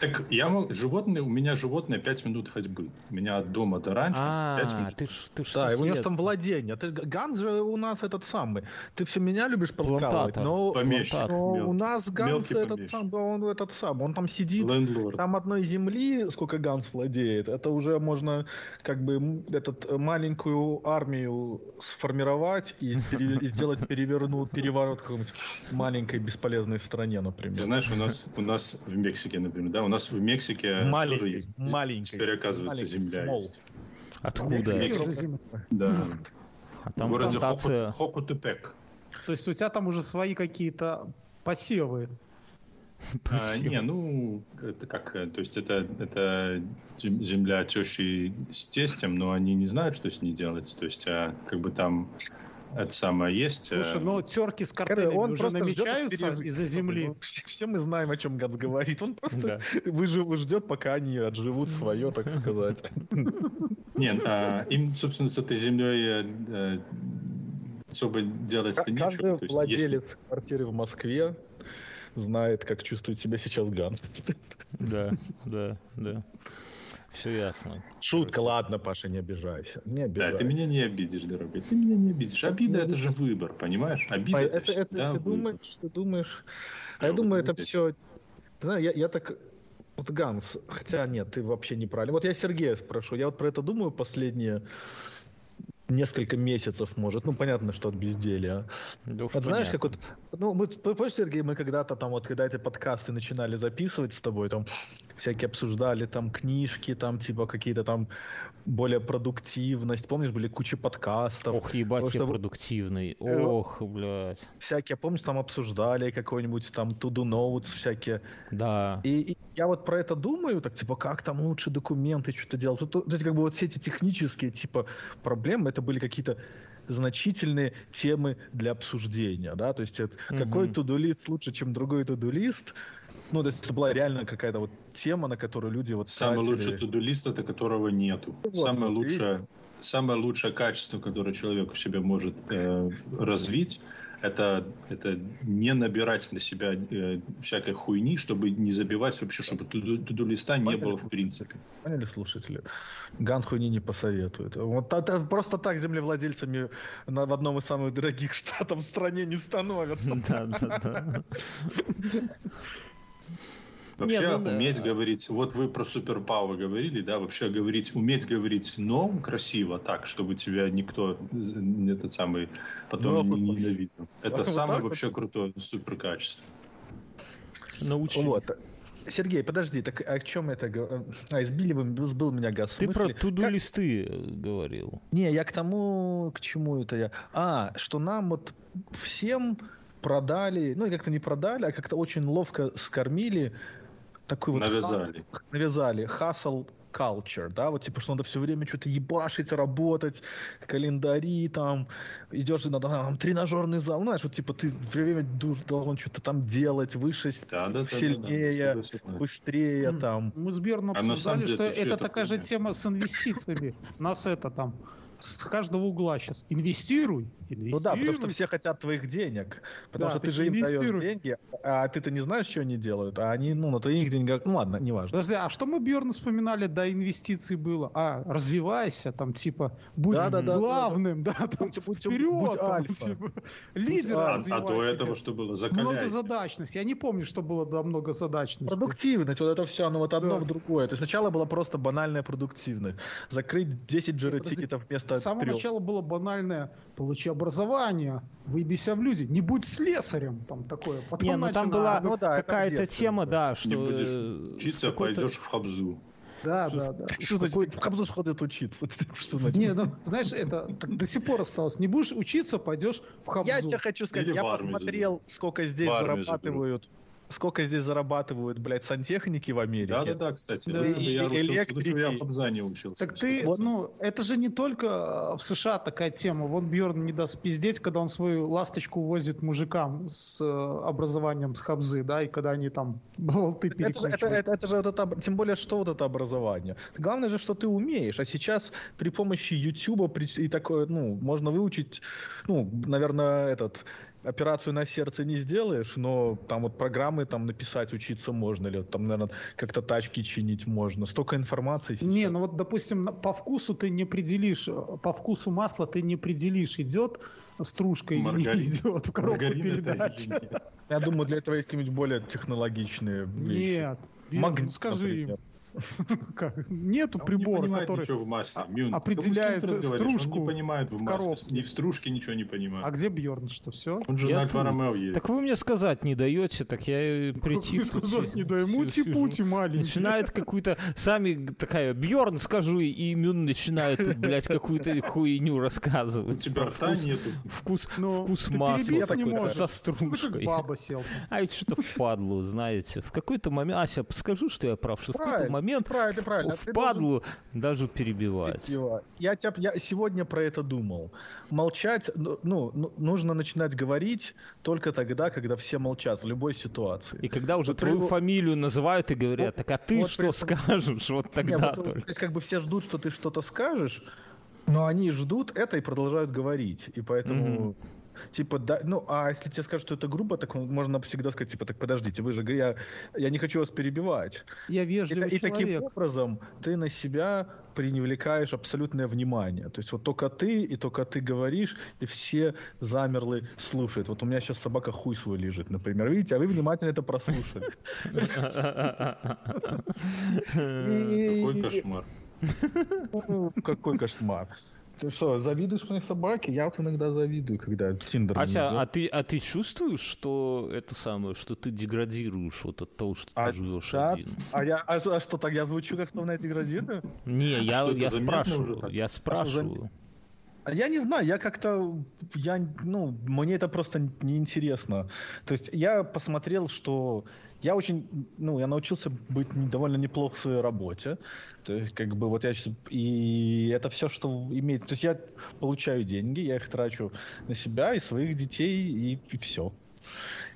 Так я мог, животные, у меня животное 5 минут ходьбы. У меня от дома до раньше а, 5 минут. Ты ж, ты ж да, и у него там владение. Ты, Ганс же у нас этот самый. Ты все меня любишь подкалывать, но, но у нас Ганс этот сам, он этот сам, он там сидит, Landlord. там одной земли, сколько Ганс владеет, это уже можно как бы этот маленькую армию сформировать и, пере, и сделать перевернут, переворот в какой-нибудь маленькой бесполезной стране, например. Ты знаешь, у нас, у нас в Мексике, например, да, у нас в Мексике маленький, тоже есть. Маленький. Теперь оказывается маленький, земля small. есть. Откуда? Да. А там в городе плантация... Хокутепек. То есть у тебя там уже свои какие-то посевы? А, не, ну, это как, э, то есть это, это земля тещи с тестем, но они не знают, что с ней делать. То есть, а, как бы там это самое есть. Слушай, э, ну терки с картелями он уже намечаются из-за земли. Все, все мы знаем, о чем Ганс говорит. Он просто да. выжив, ждет, пока они отживут свое, так сказать. Нет, а, им, собственно, с этой землей э, особо делать-то нечего. Каждый владелец квартиры в Москве знает, как чувствует себя сейчас Ганс. Да, да, да. Все ясно. Шутка, ладно, Паша, не обижайся. Не обижайся. Да, ты меня не обидишь, дорогой. Ты меня не обидишь. Обида это же выбор, понимаешь? Обида это, это, это ты думаешь, ты думаешь. А я думаю, это все. Знаешь, я, я так вот Ганс, хотя нет, ты вообще неправильно. Вот я Сергея спрошу, я вот про это думаю последние несколько месяцев, может. Ну, понятно, что от безделия. Да вот знаешь, как вот, ну, мы, помнишь, Сергей, мы когда-то там, вот, когда эти подкасты начинали записывать с тобой, там, всякие обсуждали там книжки, там, типа, какие-то там более продуктивность. Помнишь, были куча подкастов. Ох, ебать, я что... продуктивный. Э, Ох, блядь. Всякие, помнишь, там обсуждали какой-нибудь там to-do notes всякие. Да. И, и я вот про это думаю, так, типа, как там лучше документы что-то делать. Вот, вот, как бы вот все эти технические, типа, проблемы, это были какие-то значительные темы для обсуждения, да, то есть это, угу. какой to-do-лист лучше, чем другой to-do-лист, ну, то есть это была реально какая-то вот тема, на которую люди вот Самый тратили. лучший тудулист, это которого нету. Вот, самое лучшее, и... самое лучшее качество, которое человек в себе может э, развить, это, это не набирать на себя э, всякой хуйни, чтобы не забивать вообще, чтобы туду листа не было в принципе. Поняли, слушатели? Ганс хуйни не посоветует. Вот это, просто так землевладельцами на, в одном из самых дорогих штатов в стране не становятся. Да, да, да. Вообще Нет, ну, уметь да. говорить, вот вы про суперпауэр говорили, да, вообще говорить, уметь говорить но красиво так, чтобы тебя никто, этот самый, потом но, не ненавидел. Это вот самое вообще вот. крутое супер качество. Научи. Вот. Сергей, подожди, так о чем это? А, избили бы, сбыл меня газ. Ты про туду-листы как... Э, говорил. Не, я к тому, к чему это я. А, что нам вот всем продали, ну и как-то не продали, а как-то очень ловко скормили такой вот... Навязали. Ха- навязали. Hustle culture, да, вот типа, что надо все время что-то ебашить, работать, календари там, идешь, надо там тренажерный зал, ну, знаешь, вот типа ты все время должен что-то там делать, выше, да, да, сильнее, да, да, быстрее там. Мы с Берном а обсуждали, что это такая же тема с инвестициями. Нас это там с каждого угла сейчас. Инвестируй, инвестируй. Ну да, потому что все хотят твоих денег. Потому да, что ты же им даешь деньги, а ты-то не знаешь, что они делают. А они, ну, на твоих деньгах... Ну ладно, неважно. Подожди, а что мы, Бьерн, вспоминали до инвестиций было? А, развивайся, там, типа, будь да, да, главным, да, да, там, будь, будь, вперед, будь там, альфа. типа, лидер а, а до этого что было? Закаляй. Многозадачность. Я не помню, что было до многозадачности. Продуктивность, вот это все, оно вот одно да. в другое. То есть сначала была просто банальная продуктивность. Закрыть 10 джира-тикетов вместо С самого 3. начала было банальное получи образование, выебися в люди, не будь слесарем, там такое. Потом не, ну там была ну, да, какая-то тема, да, что... Не будешь э, учиться, пойдешь в Хабзу. Да, да, да. Что значит, какой... в Хабзу ходит учиться? Что значит? Не, ну, знаешь, это до сих пор осталось. Не будешь учиться, пойдешь в Хабзу. Я тебе хочу сказать, Или я посмотрел, сколько здесь зарабатывают сколько здесь зарабатывают, блядь, сантехники в Америке. Да-да-да, кстати. Да. И, я, электрики. я в учился. Так ты, вот. ну, это же не только э, в США такая тема. Вот Бьорн не даст пиздеть, когда он свою ласточку возит мужикам с э, образованием с Хабзы, да, и когда они там болты это, это, это, это же это, тем более, что вот это образование. Главное же, что ты умеешь. А сейчас при помощи YouTube и такое, ну, можно выучить, ну, наверное, этот операцию на сердце не сделаешь, но там вот программы там написать учиться можно, или там, наверное, как-то тачки чинить можно. Столько информации сейчас. Не, ну вот, допустим, по вкусу ты не определишь, по вкусу масла ты не определишь, идет стружка или не идет в коробку передач. Я думаю, для этого есть какие-нибудь более технологичные вещи. Нет. Ну, скажи им. Нету он прибора, не который в масле. Мюн. определяет стружку он не понимает в, коробке. Ни в стружке ничего не понимает. А где Бьерн, что все? Он же я на Альфа Ромео есть. Так вы мне сказать не даете, так я прийти... сказать не даем? Мути-пути маленький. Начинает какую-то... Сами такая, Бьерн скажу, и Мюн начинает, блядь, какую-то хуйню рассказывать. У тебя рта нету. Вкус, ну, вкус масла со стружкой. баба сел. А ведь что-то впадло, знаете. В какой-то момент... Ася, скажу, что я прав, что в какой-то момент правильно, правильно. впадлу должен... даже перебивать. Я, тебя, я сегодня про это думал. Молчать, ну, ну, нужно начинать говорить только тогда, когда все молчат в любой ситуации. И когда уже вот твою при... фамилию называют и говорят, так а ты вот что этом... скажешь? Вот тогда Нет, вот, только. То есть как бы все ждут, что ты что-то скажешь, но они ждут это и продолжают говорить. И поэтому... Mm-hmm типа, да, ну, а если тебе скажут, что это грубо, так можно всегда сказать, типа, так подождите, вы же, я, я не хочу вас перебивать. Я вежливый и, и таким образом ты на себя привлекаешь абсолютное внимание. То есть вот только ты, и только ты говоришь, и все замерли слушают. Вот у меня сейчас собака хуй свой лежит, например. Видите, а вы внимательно это прослушали. Какой кошмар. Какой кошмар. Ты что, завидуешь моей собаке? Я вот иногда завидую, когда Тиндер Ася, а ты, а ты чувствуешь, что это самое, что ты деградируешь вот от того, что а, ты живешь да? один? А, я, а, а что, так я звучу, как словно я деградирую? Не, а я, я спрашиваю, я спрашиваю. А я не знаю, я как-то, я, ну, мне это просто неинтересно. То есть я посмотрел, что я очень, ну, я научился быть довольно неплох в своей работе. То есть, как бы, вот я сейчас, и это все, что имеет, то есть я получаю деньги, я их трачу на себя и своих детей, и, и все.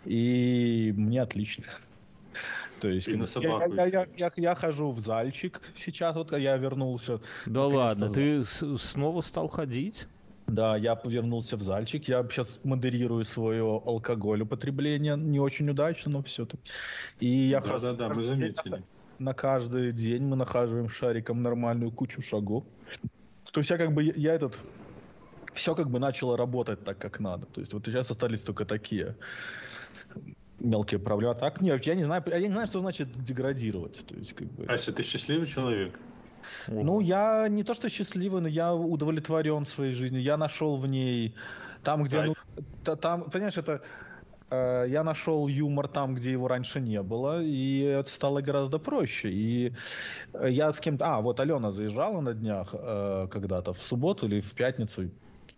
И мне отлично. То есть я, я, я, я, я хожу в зальчик сейчас, вот я вернулся. Да ладно, ты снова стал ходить? Да, я повернулся в зальчик. Я сейчас модерирую свое алкоголь употребление. Не очень удачно, но все-таки. И я да, хожу... Да, да, мы заметили. На каждый день мы нахаживаем шариком нормальную кучу шагов. То есть я как бы, я этот, все как бы начало работать так, как надо. То есть вот сейчас остались только такие мелкие проблемы. А так нет, я не знаю, я не знаю, что значит деградировать. То есть, как бы... Ася, ты счастливый человек? Ну, я не то что счастливый, но я удовлетворен своей жизнью. Я нашел в ней там, где, ну, там, понимаешь, это э, я нашел юмор там, где его раньше не было, и это стало гораздо проще. И я с кем-то... А, вот Алена заезжала на днях э, когда-то, в субботу или в пятницу.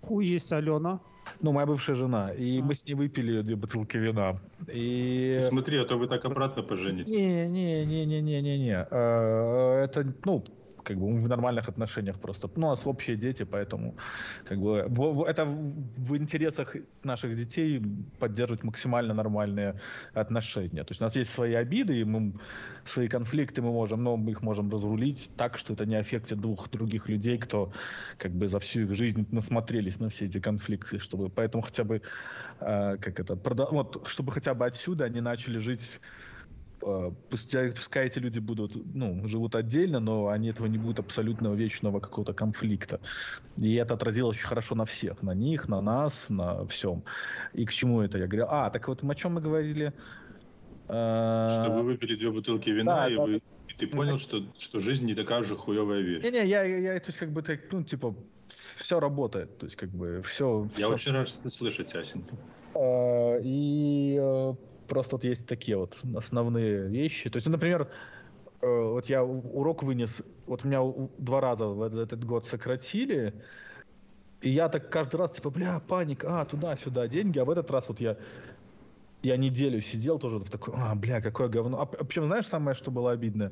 Хуй есть Алена. Ну, моя бывшая жена. И а. мы с ней выпили две бутылки вина. И... Смотри, а то вы так обратно поженитесь. Не-не-не-не-не-не-не. Э, это, ну, как бы мы в нормальных отношениях просто. Ну, у нас общие дети, поэтому как бы это в интересах наших детей поддерживать максимально нормальные отношения. То есть у нас есть свои обиды, и мы, свои конфликты мы можем, но мы их можем разрулить так, что это не аффектит двух других людей, кто как бы за всю их жизнь насмотрелись на все эти конфликты, чтобы поэтому хотя бы э, как это, вот, чтобы хотя бы отсюда они начали жить пускай, пускай эти люди будут, ну, живут отдельно, но они этого не будут абсолютного вечного какого-то конфликта. И это отразилось очень хорошо на всех, на них, на нас, на всем. И к чему это? Я говорю, а, так вот о чем мы говорили? Э, что вы выпили две бутылки вина, да, и, да, вы, и ты понял, что, что жизнь не такая же хуевая вещь. Не-не, я, я, я, то есть, как бы, так, ну, типа, все работает, то есть, как бы, все... Я все... очень рад, что ты слышать, Асин. Э, и просто вот есть такие вот основные вещи. То есть, ну, например, э, вот я урок вынес, вот меня два раза в этот год сократили, и я так каждый раз, типа, бля, паника, а, туда-сюда деньги, а в этот раз вот я я неделю сидел тоже в такой, а, бля, какое говно. А, причем, знаешь, самое, что было обидно?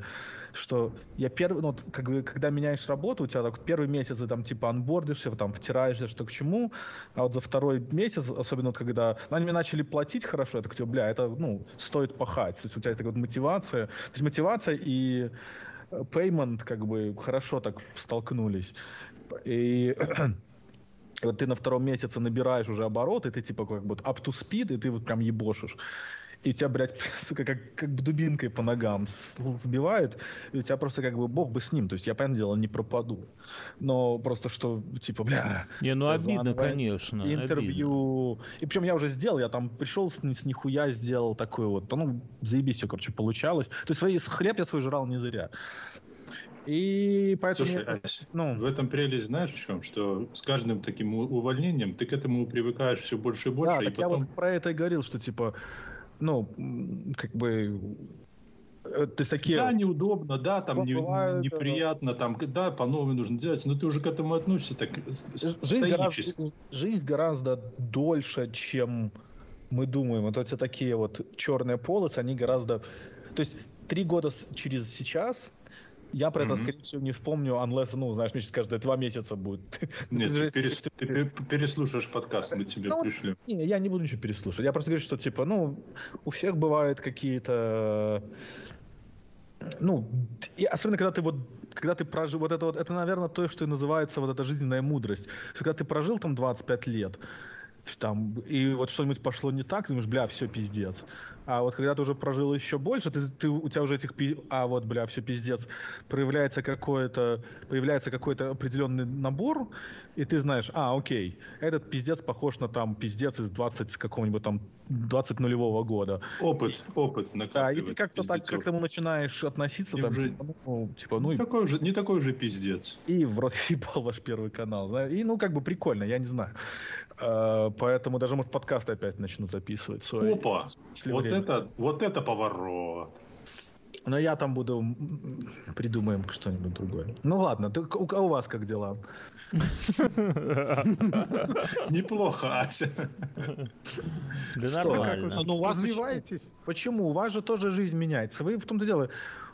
Что я первый, ну, как бы, когда меняешь работу, у тебя так первый месяц ты там, типа, анбордишься, там, втираешься, что к чему, а вот за второй месяц, особенно вот когда, ну, они мне начали платить хорошо, я так, типа, бля, это, ну, стоит пахать. То есть у тебя такая вот мотивация, то есть мотивация и payment, как бы, хорошо так столкнулись. И вот ты на втором месяце набираешь уже обороты, ты типа как бы up to speed, и ты вот прям ебошишь. И тебя, блядь, сука, как, как дубинкой по ногам сбивают, и у тебя просто как бы бог бы с ним. То есть я, понятное дело, не пропаду. Но просто что, типа, бля... Не, ну обидно, заново, конечно. Интервью. Обидно. И причем я уже сделал, я там пришел с, с нихуя сделал такой вот, ну, заебись все, короче, получалось. То есть свои, хлеб я свой жрал не зря. И поэтому... Слушай, ну... в этом прелесть знаешь в чем? Что с каждым таким увольнением ты к этому привыкаешь все больше и больше. Да, и так потом... я вот про это и говорил, что типа, ну, как бы э, то есть такие... Да, неудобно, да, там не, бывает, неприятно, там, да, по новой нужно делать, но ты уже к этому относишься так жизнь гораздо, жизнь гораздо дольше, чем мы думаем. Вот эти такие вот черные полосы, они гораздо... То есть три года через сейчас я про mm-hmm. это, скорее всего, не вспомню, unless, ну, знаешь, мне сейчас каждые два месяца будет. Нет, ты, перес, ты переслушаешь подкаст, мы тебе ну, пришли. Не, я не буду ничего переслушать. Я просто говорю, что, типа, ну, у всех бывают какие-то... Ну, и особенно когда ты вот когда ты прожил, вот это вот, это, наверное, то, что и называется вот эта жизненная мудрость. Когда ты прожил там 25 лет, там, и вот что-нибудь пошло не так, ты думаешь, бля, все, пиздец. А вот когда ты уже прожил еще больше, ты, ты, у тебя уже этих... А вот, бля, все пиздец. Проявляется какой-то... Появляется какой-то определенный набор, и ты знаешь, а, окей, этот пиздец похож на там пиздец из 20 какого-нибудь там 20 нулевого года. Опыт, и, опыт Да, и ты как-то так к этому начинаешь относиться, там, уже... типа, ну, типа, ну... Не такой, же, не такой же пиздец. И в рот ебал ваш первый канал, и, ну, как бы прикольно, я не знаю. Uh, поэтому даже, может, подкасты опять начнут записывать. Свои, Опа! Вот это, вот это поворот. Но я там буду... Придумаем что-нибудь другое. Ну ладно, ты, у, а у вас как дела? Неплохо, Ася. Да нормально. Ну, у вас развиваетесь. Почему? У вас же тоже жизнь меняется. Вы в том-то дело...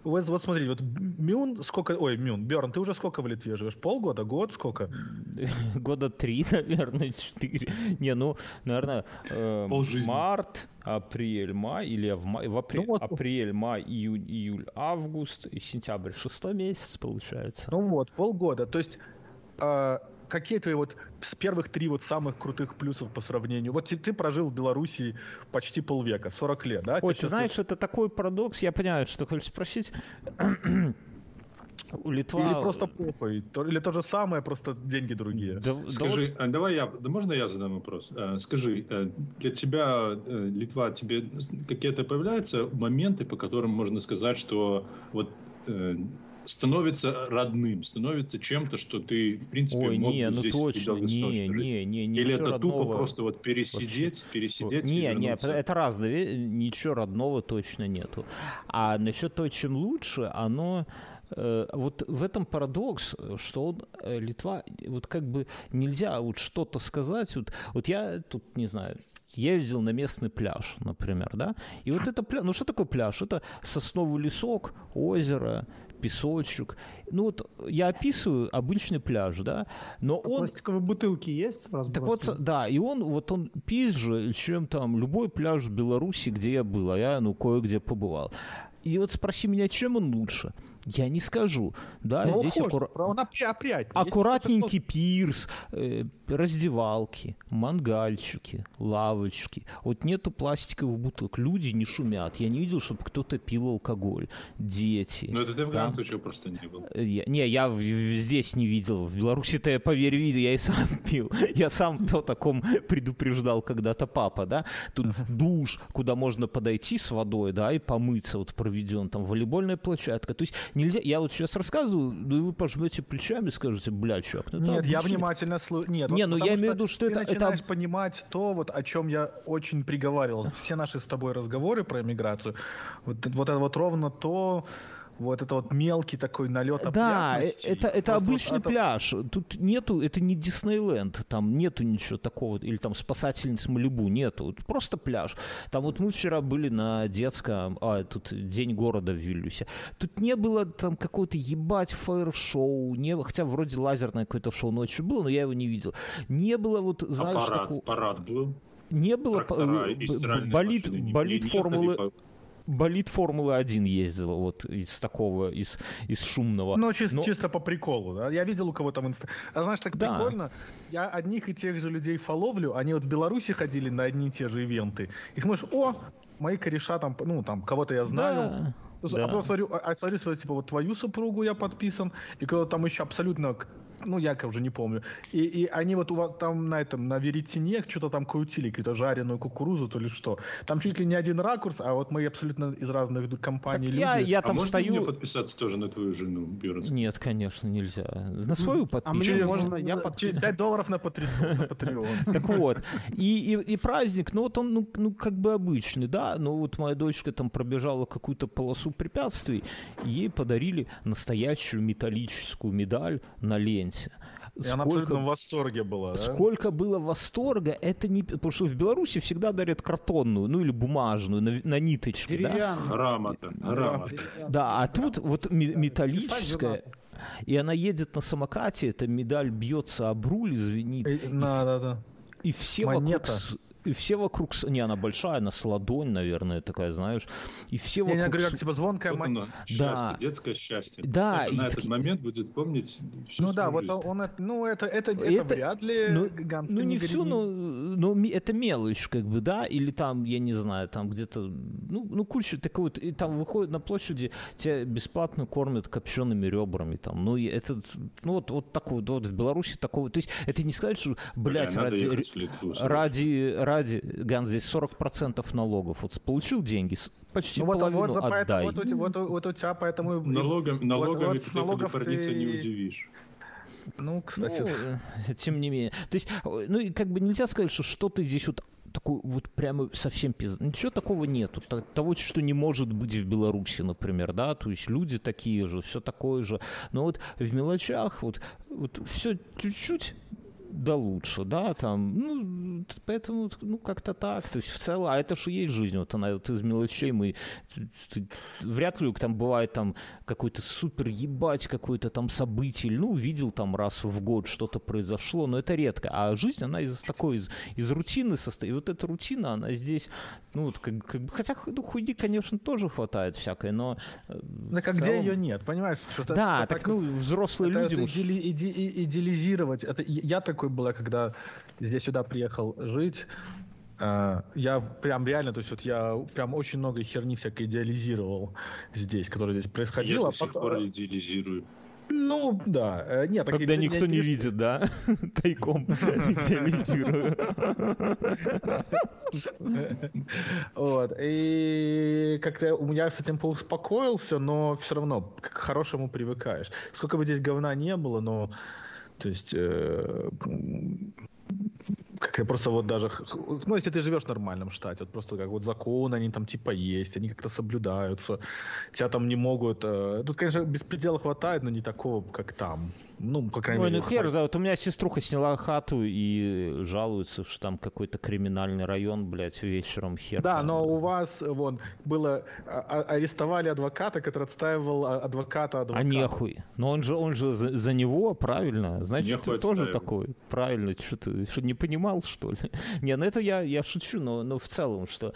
Вот, вот смотрите, вот Мюн сколько... Ой, Мюн, Берн, ты уже сколько в Литве живешь? Полгода, год, сколько? Года три, наверное, четыре. Не, ну, наверное, э, март, апрель, май, или в, май, в апрель, ну, вот. апрель, май, июнь, июль, август, сентябрь, шестой месяц получается. Ну вот, полгода. То есть а, какие твои вот с первых три вот самых крутых плюсов по сравнению? Вот ты, ты прожил в Беларуси почти полвека, 40 лет, да? Ой, ты знаешь, это такой парадокс, я понимаю, что хочешь спросить. У Литва... Или просто похуй, или то же самое, просто деньги другие. Да, Скажи, да вот... А давай я, да можно я задам вопрос? Э, скажи, э, для тебя э, Литва, тебе какие-то появляются моменты, по которым можно сказать, что вот становится родным, становится чем-то, что ты, в принципе, Ой, мог не, бы ну здесь точно, не, не, не, не, Или это родного. тупо просто вот пересидеть, Вообще. пересидеть Не, не, это разное, ничего родного точно нету. А насчет того, чем лучше, оно э, вот в этом парадокс, что он, э, Литва, вот как бы нельзя вот что-то сказать. Вот, вот я тут, не знаю, ездил на местный пляж, например, да, и вот это пляж, ну что такое пляж? Это сосновый лесок, озеро, песочек. Ну вот я описываю обычный пляж, да, но а он... Пластиковые бутылки есть Так вот, да, и он, вот он пизже, чем там любой пляж в Беларуси, где я был, а я, ну, кое-где побывал. И вот спроси меня, чем он лучше – я не скажу. Да, Но здесь аккура... он опрятный. аккуратненький пирс, э, раздевалки, мангальчики, лавочки. Вот нету пластиковых бутылок. Люди не шумят. Я не видел, чтобы кто-то пил алкоголь. Дети. Ну это ты в Ганце чего просто не был. Э, я, не, я здесь не видел. В Беларуси-то я, поверь, видел, я и сам пил. Я сам то таком предупреждал когда-то папа, да. Тут душ, куда можно подойти с водой, да, и помыться, вот проведен там волейбольная площадка. То есть нельзя... Я вот сейчас рассказываю, да и вы пожмете плечами и скажете, бля, чувак, ну Нет, обычный... я внимательно слушаю. Нет, не, вот ну я имею в виду, что ты это... Ты начинаешь это... понимать то, вот о чем я очень приговаривал. Все наши с тобой разговоры про иммиграцию, вот, вот это вот ровно то, вот это вот мелкий такой налет Да, э, это, это обычный вот пляж. Тут нету, это не Диснейленд, там нету ничего такого, или там спасательница Малибу, нету. Просто пляж. Там вот мы вчера были на детском, а, тут День города в Вильнюсе. Тут не было там какого-то ебать фаер-шоу, не, хотя вроде лазерное какое-то шоу ночью было, но я его не видел. Не было вот, знаешь, а парад, такого... парад был? Не было, Трактора, болит, болит формулы болит Формулы-1 ездила вот из такого, из, из шумного. Ну, чисто, Но... чисто по приколу, да? Я видел у кого там инста... А знаешь, так да. прикольно, я одних и тех же людей фоловлю, они вот в Беларуси ходили на одни и те же ивенты, и смотришь, о, мои кореша там, ну, там, кого-то я знаю, да. А да. А потом смотрю, а, а смотрю, типа, вот твою супругу я подписан, и когда там еще абсолютно ну, я уже не помню. И, и они вот у вас там на этом, на веретене что-то там крутили, какую-то жареную кукурузу, то ли что. Там чуть ли не один ракурс, а вот мы абсолютно из разных компаний так люди. Я, я а там можно стою... мне подписаться тоже на твою жену, Бюрон? Нет, конечно, нельзя. На свою подписку. А мне можно, я подпишу. 5 долларов на Patreon. Так вот. И, праздник, ну вот он, ну, ну как бы обычный, да, но вот моя дочка там пробежала какую-то полосу препятствий, ей подарили настоящую металлическую медаль на ленте. И сколько, она абсолютно в восторге была, да? Сколько было восторга, это не... Потому что в Беларуси всегда дарят картонную, ну или бумажную, на, на ниточке, да? Грамота, грамота. Да, а тут вот металлическая... И она едет на самокате, эта медаль бьется об руль, звенит. Да, да, да. И все Монета. вокруг и все вокруг... Не, она большая, она с ладонь, наверное, такая, знаешь. И все вокруг... Я не говорю, как типа звонкая вот мать. Да. детское счастье. Да. И на этот момент будет помнить Ну да, вот он, он, ну это, это, это, это вряд ли ну, ну не, не все, но, но это мелочь, как бы, да, или там, я не знаю, там где-то, ну, ну куча такой вот, и там выходит на площади, тебя бесплатно кормят копчеными ребрами, там, ну, и это, ну, вот, вот такой вот, вот в Беларуси такого, то есть это не сказать, что, блядь, Бля, ради, ради, ради, Ган, здесь 40% налогов. Вот получил деньги, почти ну, половину вот, вот, отдай. Вот, вот, вот, вот у тебя поэтому... Налогом, налогами вот, вот, ты налогов ты... не удивишь. Ну, кстати. Ну, тем не менее. То есть, ну и как бы нельзя сказать, что что-то здесь вот такой вот прямо совсем пиз... Ничего такого нету. Того, что не может быть в Беларуси, например, да, то есть люди такие же, все такое же. Но вот в мелочах вот, вот все чуть-чуть да лучше, да, там, ну, поэтому, ну, как-то так, то есть в целом, а это же есть жизнь, вот она вот из мелочей мы, вряд ли там бывает там какой-то супер ебать какое-то там событие, ну, увидел там раз в год что-то произошло, но это редко, а жизнь, она из такой, из, из рутины состоит, и вот эта рутина, она здесь, ну, вот как, как бы, хотя ну, хуйни, конечно, тоже хватает всякой, но... Э, да как целом... где ее нет, понимаешь? Что да, так, так, ну, взрослые это, люди... Это иде, иде, идеализировать, это я так такое было, когда я сюда приехал жить. Uh, я прям реально, то есть вот я прям очень много херни всякой идеализировал здесь, которая здесь происходила. Я до сих пор идеализирую. Ну, да. Э, нет, так Когда никто не, не видит, да? Тайком идеализирую. Вот. И как-то у меня с этим поуспокоился, но все равно к хорошему привыкаешь. Сколько бы здесь говна не было, но то есть, э, Как просто вот даже, ну, если ты живешь в нормальном штате, вот просто как вот законы, они там типа есть, они как-то соблюдаются, тебя там не могут... Э, тут, конечно, беспредела хватает, но не такого, как там. Ну, по крайней Ой, мере. ну хер за вот у меня сеструха сняла хату и жалуется, что там какой-то криминальный район, блядь, вечером хер. Да, там. но у вас, вон, было, а, а, арестовали адвоката, который отстаивал адвоката адвоката. А нехуй. Но он же, он же за, за него, правильно? Значит, нехуй ты тоже такой. Правильно, что ты что, не понимал, что ли? не, ну это я, я шучу, но, но в целом, что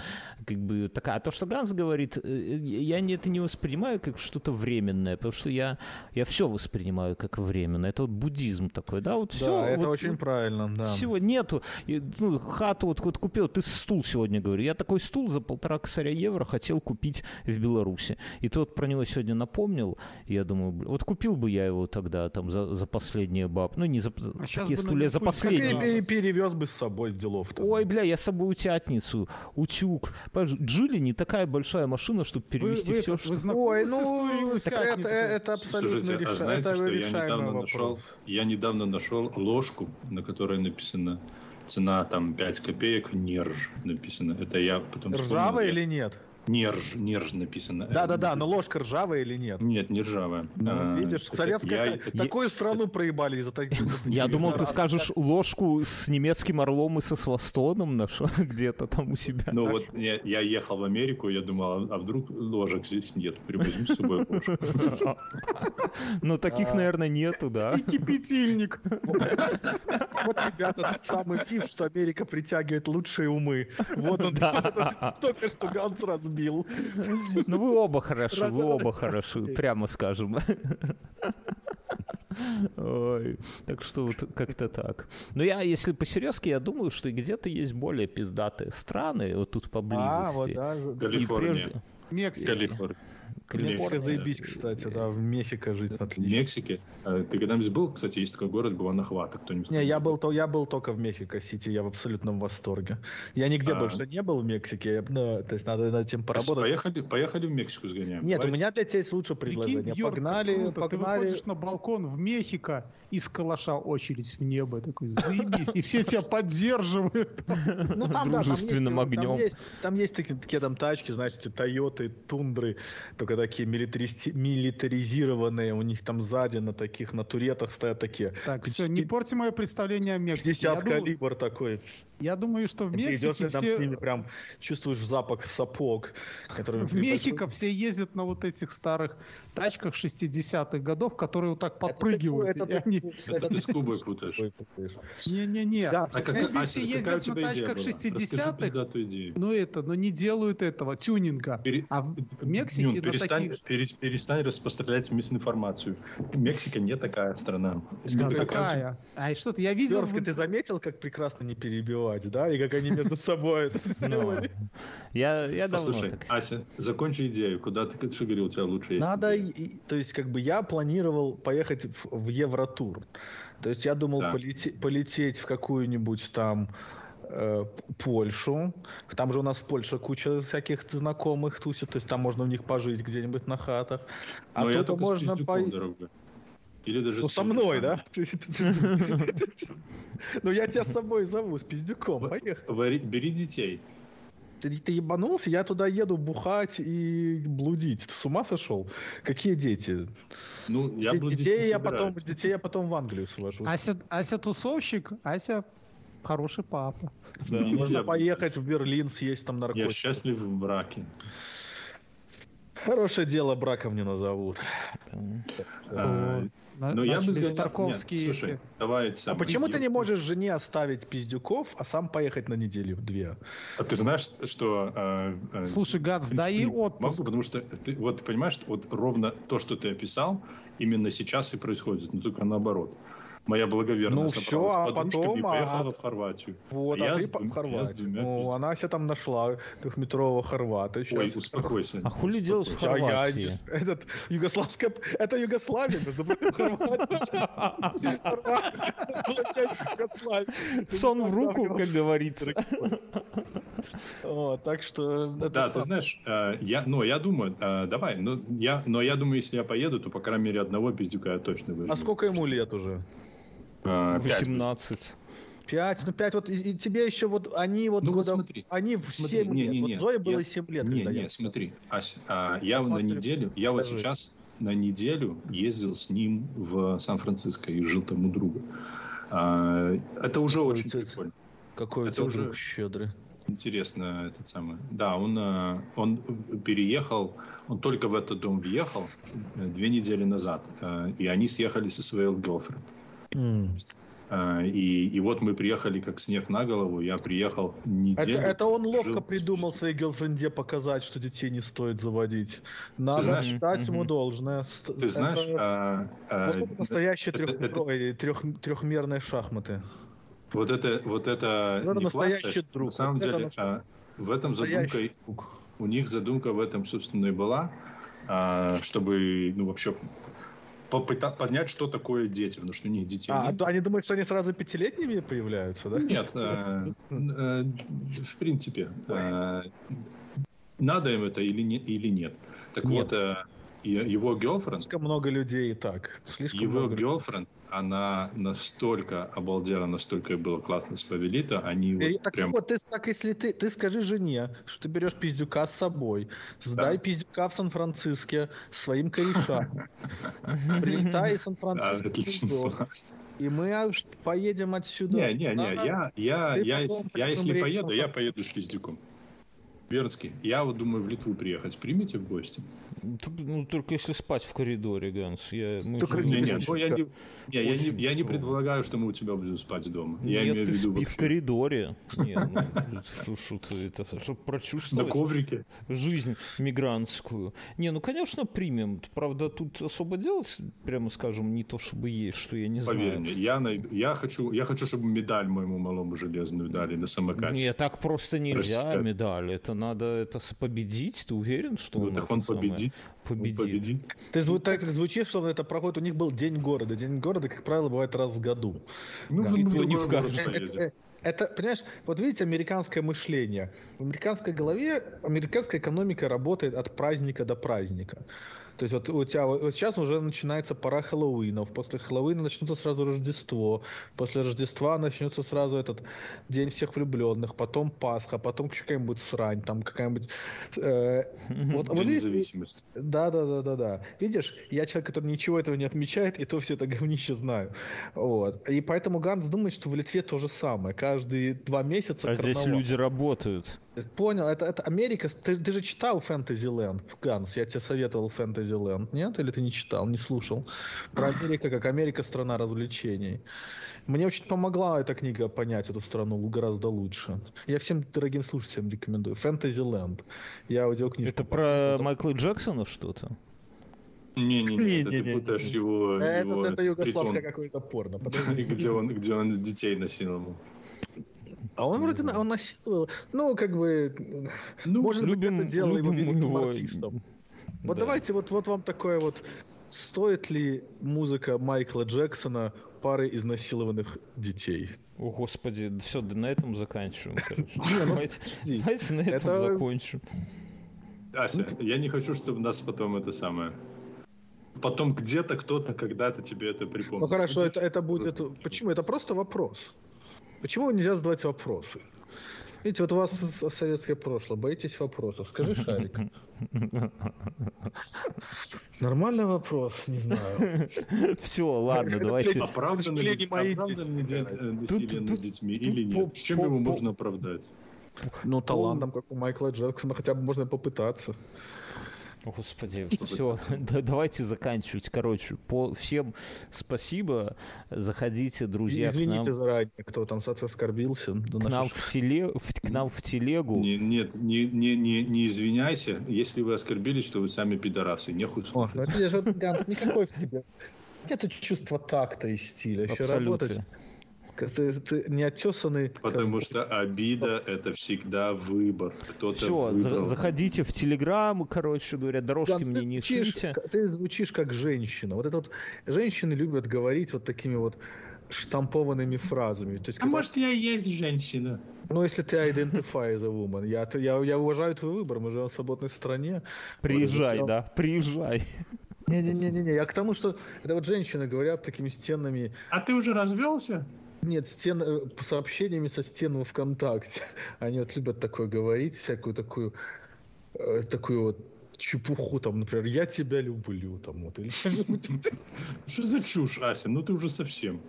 как бы такая... А то, что Ганс говорит, э, я не, это не воспринимаю как что-то временное, потому что я, я все воспринимаю как время именно. Это вот буддизм такой, да? Вот да, все, это вот, очень правильно, да. Всего нету. И, ну, хату вот, вот купил, ты стул сегодня говорю. Я такой стул за полтора косаря евро хотел купить в Беларуси. И ты вот про него сегодня напомнил. Я думаю, вот купил бы я его тогда там за, за последние баб. Ну, не за а такие стулья, за последние. И перевез бы с собой делов. Там. Ой, бля, я с собой утятницу, утюг. Джили не такая большая машина, чтобы перевести вы, все, вы, что... Вы Ой, ну, так это, это абсолютно Слушайте, а знаете, это что я недавно нашел, я недавно нашел ложку, на которой написано цена там 5 копеек, нерж написано. Это я потом Ржавая или нет? Нерж, нерж написано. Да-да-да, но ложка ржавая или нет? Нет, не ржавая. Ну, а, видишь, советская... Я... Такую страну проебали из-за таких... Я думал, ты скажешь ложку с немецким орлом и со свастоном нашел где-то там у себя. Ну вот я, я ехал в Америку, я думал, а вдруг ложек здесь нет, привозим с собой ложку. Ну таких, а. наверное, нету, да. И кипятильник. Вот, ребята, тот самый миф, что Америка притягивает лучшие умы. Вот он, только что Ганс разбил сбил. Ну вы оба хорошо, вы оба хорошо, прямо скажем. Ой, так что вот как-то так. Но я, если по-серьезки, я думаю, что где-то есть более пиздатые страны, вот тут поблизости. А, вот, да, Калифорния. Прежде... Мексика. Калифорния. Мексика заебись, кстати, да, в Мехико жить отлично. В Мексике? А ты когда-нибудь был? Кстати, есть такой город Гуанахуато. Кто-нибудь Не, я был, то, я был только в Мехико-Сити, я в абсолютном восторге. Я нигде а. больше не был в Мексике, но, то есть надо над этим поработать. Поехали, поехали в Мексику сгоняем. Нет, Давайте. у меня для тебя есть лучше предложение. Прикинь, погнали, круто. погнали. Ты выходишь на балкон в Мехико, из калаша очередь в небо. Такой, заебись. И все тебя поддерживают. Ну, там, Дружественным огнем. Там есть такие там тачки, знаешь, Тойоты, Тундры, только такие милитаризированные. У них там сзади на таких, на туретах стоят такие. Так, все, не порти мое представление о Мексике. 50 калибр такой. Я думаю, что в Мексике идешь, все... с ними прям чувствуешь запах сапог. В Мехико все ездят на вот этих старых тачках 60-х годов, которые вот так подпрыгивают. Это, это, они... это ты с Кубой путаешь. Не-не-не. Да. А как, Ася, все ездят на тачках 60-х, ну это, но не делают этого, тюнинга. Пере... А в Мексике Нюн, перестань, таких... пере, перестань распространять информацию. Мексика не такая страна. Да, такая. А что-то я видел... Ты заметил, как прекрасно не перебивать, да? И как они между собой это ну, сделали? Я, я давно Послушай, Ася, закончи идею. Куда ты, что говорил, у тебя лучше есть? Надо то есть, как бы я планировал поехать в, в Евротур. То есть я думал да. полететь, полететь в какую-нибудь там э, Польшу. Там же у нас в Польше куча всяких знакомых тусит, то есть там можно у них пожить где-нибудь на хатах. А Но тут можно по... Или даже ну, со мной, да? Ну, я тебя с собой зову, с пиздюком. Поехали. Бери детей. Ты, ты ебанулся? Я туда еду бухать и блудить. Ты с ума сошел? Какие дети? Ну, я детей я потом, детей я потом в Англию свожу. Ася, Ася тусовщик, Ася хороший папа. Да, можно я... поехать в Берлин, съесть там наркотики. Я счастлив в браке. Хорошее дело браком не назовут. А, ну, я бы сказал, Тарковские нет, слушай, давай А почему ты не можешь жене оставить пиздюков, а сам поехать на неделю в две? А ты знаешь, что... Э, э, слушай, Гац, дай отпуск. Могу, потому что ты, вот ты понимаешь, вот ровно то, что ты описал, именно сейчас и происходит, но только наоборот моя благоверная ну, все, а потом, и поехала а... в Хорватию. Вот, а, а ты в Хорватию. Ну, она себе там нашла трехметрового хорвата. Сейчас. Ой, успокойся. А хули делать в Хорватии? А я, этот, югославская... Это Югославия, между прочим, Хорватия. часть Югославии. Сон в руку, как говорится. О, так что... Да, ты знаешь, э, я, ну, я думаю, э, давай, ну, я, но я думаю, если я поеду, то, по крайней мере, одного пиздюка я точно выживу. А сколько ему лет уже? 18. Пять, ну пять, вот и, и тебе еще вот они вот, ну, года, вот смотри, они в смотри, 7 не, лет. не, вот не, Зоя было я, 7 лет. Не, не, смотри, Ася, а, я на неделю, я вот сейчас на неделю ездил с ним в Сан-Франциско и жил там у друга. А, это уже какой очень прикольно. Какой это уже щедрый. Интересно, этот самый. Да, он, э, он переехал, он только в этот дом въехал э, две недели назад, э, и они съехали со своей girlfriend. Mm. И, и вот мы приехали как снег на голову, я приехал неделю. Это, это он ловко жил... придумал своей гелфренде показать, что детей не стоит заводить. Надо знаешь, дать ему должное. Ты это, знаешь... А, а, вот это настоящие трех, это... трех, трехмерные шахматы. Вот это, вот это, это не настоящий фластер, друг. На самом это деле, а, в этом задумка, друг. у них задумка в этом, собственно, и была, а, чтобы, ну, вообще понять, что такое дети, потому что у них детей а, нет. они думают, что они сразу пятилетними появляются, да? Нет, э, э, в принципе, э, надо им это или, не, или нет. Так вот, его girlfriend... Слишком много людей и так. Слишком его много girlfriend, она настолько обалдела, настолько было классно с Павелита, они и, вот так прям... вот, ты, так если ты, ты скажи жене, что ты берешь пиздюка с собой, сдай да. пиздюка в Сан-Франциско своим корешам, прилетай из Сан-Франциско. И мы поедем отсюда. Не, не, не, я, я, я, я, если поеду, я поеду с пиздюком. Бернский, я вот думаю в Литву приехать. Примите в гости? Ну, только если спать в коридоре, Ганс. Я, только не, не, ну, я, не, не, я, не, я не предполагаю, что мы у тебя будем спать дома. Я Нет, имею ты в виду спи в коридоре. Нет, ну, это, чтобы прочувствовать На коврике. жизнь мигрантскую. Не, ну, конечно, примем. Правда, тут особо делать, прямо скажем, не то, чтобы есть, что я не Поверь знаю. мне, я, найду, я, хочу, я хочу, чтобы медаль моему малому железную дали на самокате. Нет, так просто нельзя медаль. Это надо это победить. Ты уверен, что ну, он так он победит? Победит. Он победит. Ты зву- так звучит, что это проходит. У них был День города. День города, как правило, бывает раз в году. Ну, да. никто не в каждом. Это, это, понимаешь, вот видите, американское мышление. В американской голове американская экономика работает от праздника до праздника. То есть вот у тебя вот сейчас уже начинается пора Хэллоуинов, после Хэллоуина начнется сразу Рождество, после Рождества начнется сразу этот День всех влюбленных, потом Пасха, потом какая-нибудь срань, там какая-нибудь... Э, вот, День вот независимости. Да, да, да, да, да. Видишь, я человек, который ничего этого не отмечает, и то все это говнище знаю. Вот. И поэтому Ганс думает, что в Литве то же самое. Каждые два месяца А карнавал. здесь люди работают. Понял, это, это Америка. Ты, ты же читал Фэнтезиленд, Ганс, я тебе советовал Фэнтезиленд, нет? Или ты не читал, не слушал? Про Америка, как Америка страна развлечений. Мне очень помогла эта книга понять эту страну гораздо лучше. Я всем дорогим слушателям рекомендую. Фэнтезиленд. Я аудиокнижку. Это про Майкла Джексона что-то? Не-не-не, ты путаешь его... Это, его это югославское какое-то порно. Где он, где он детей насиловал. А он вроде он насиловал. Ну, как бы, ну, может любим, быть, это делало его великим его... артистом. Вот да. давайте, вот, вот вам такое вот. Стоит ли музыка Майкла Джексона пары изнасилованных детей? О, Господи, все, да на этом заканчиваем, ну, Давайте, давайте на этом закончим. Ася, я не хочу, чтобы нас потом это самое потом где-то кто-то когда-то тебе это припомнит. Ну хорошо, это, это будет... Почему? Это просто вопрос. Почему нельзя задавать вопросы? Видите, вот у вас советское прошлое, боитесь вопросов. Скажи, Шарик. Нормальный вопрос, не знаю. Все, ладно, давайте. Оправдан ли над детьми или нет? Чем его можно оправдать? Ну, талантом, как у Майкла Джексона, хотя бы можно попытаться. Господи, все, да, давайте заканчивать. Короче, по всем спасибо. Заходите, друзья. Извините к нам. заранее, кто там оскорбился. К нам, в теле, в, к нам в телегу. Не, нет, не, не, не, не извиняйся. Если вы оскорбились, что вы сами пидорасы. Нехуй слушать. О, же, Ганс, никакой в тебе. Нет чувства такта и стиля. Еще Абсолютно. работать. Ты, ты не отесанный. Потому как... что обида это всегда выбор. Кто-то Все, выбрал. заходите в Телеграм, короче говоря, дорожки Ганс, мне не звучишь, шлите. Ты звучишь как женщина. Вот это вот женщины любят говорить вот такими вот штампованными фразами. То есть, а когда... может я и есть женщина? Ну, если ты identify a woman. Я, я, я уважаю твой выбор, мы живем в свободной стране. Приезжай, вот, да, приезжай. Не-не-не, я к тому, что это вот женщины говорят такими стенными... А ты уже развелся? Нет, стен, э, сообщениями со стен во ВКонтакте. Они вот любят такое говорить, всякую такую, э, такую вот чепуху, там, например, я тебя люблю, там, вот, или Что за чушь, Ася? Ну ты уже совсем.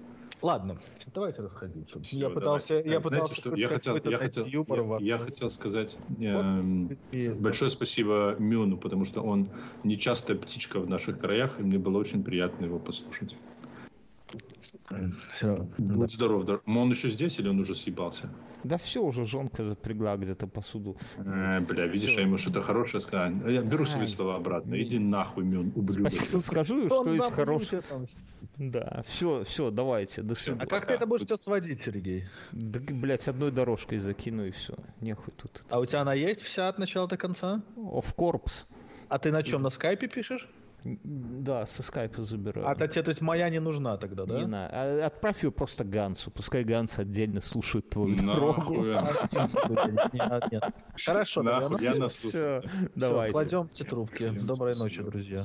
Ладно, давайте расходиться. Все, я пытался, я пытался, что я хотел, я хотел, я, я хотел сказать вот. э, большое спасибо Мюну, потому что он нечастая птичка в наших краях, и мне было очень приятно его послушать. Все. Будь да. здоров, дор... Он еще здесь или он уже съебался? Да все, уже жонка запрягла где-то посуду. Э, бля, видишь, все. я ему что-то хорошее сказал. Я беру а, свои слова обратно. Иди нахуй, Мюн, ублюдок. Скажу, что есть хорошее. Да, все, все, давайте, до свидания. А как ты это будешь сейчас сводить, Сергей? Да, блядь, одной дорожкой закину и все. Нехуй тут. А у тебя она есть вся от начала до конца? Of course. А ты на чем, на скайпе пишешь? Да, со скайпа забираю. А тебе, то есть моя не нужна тогда, да? Не на. А, отправь ее просто Гансу. Пускай Ганс отдельно слушает твою дорогу. Хорошо, я нас Все, давайте. Кладемте трубки. Доброй ночи, друзья.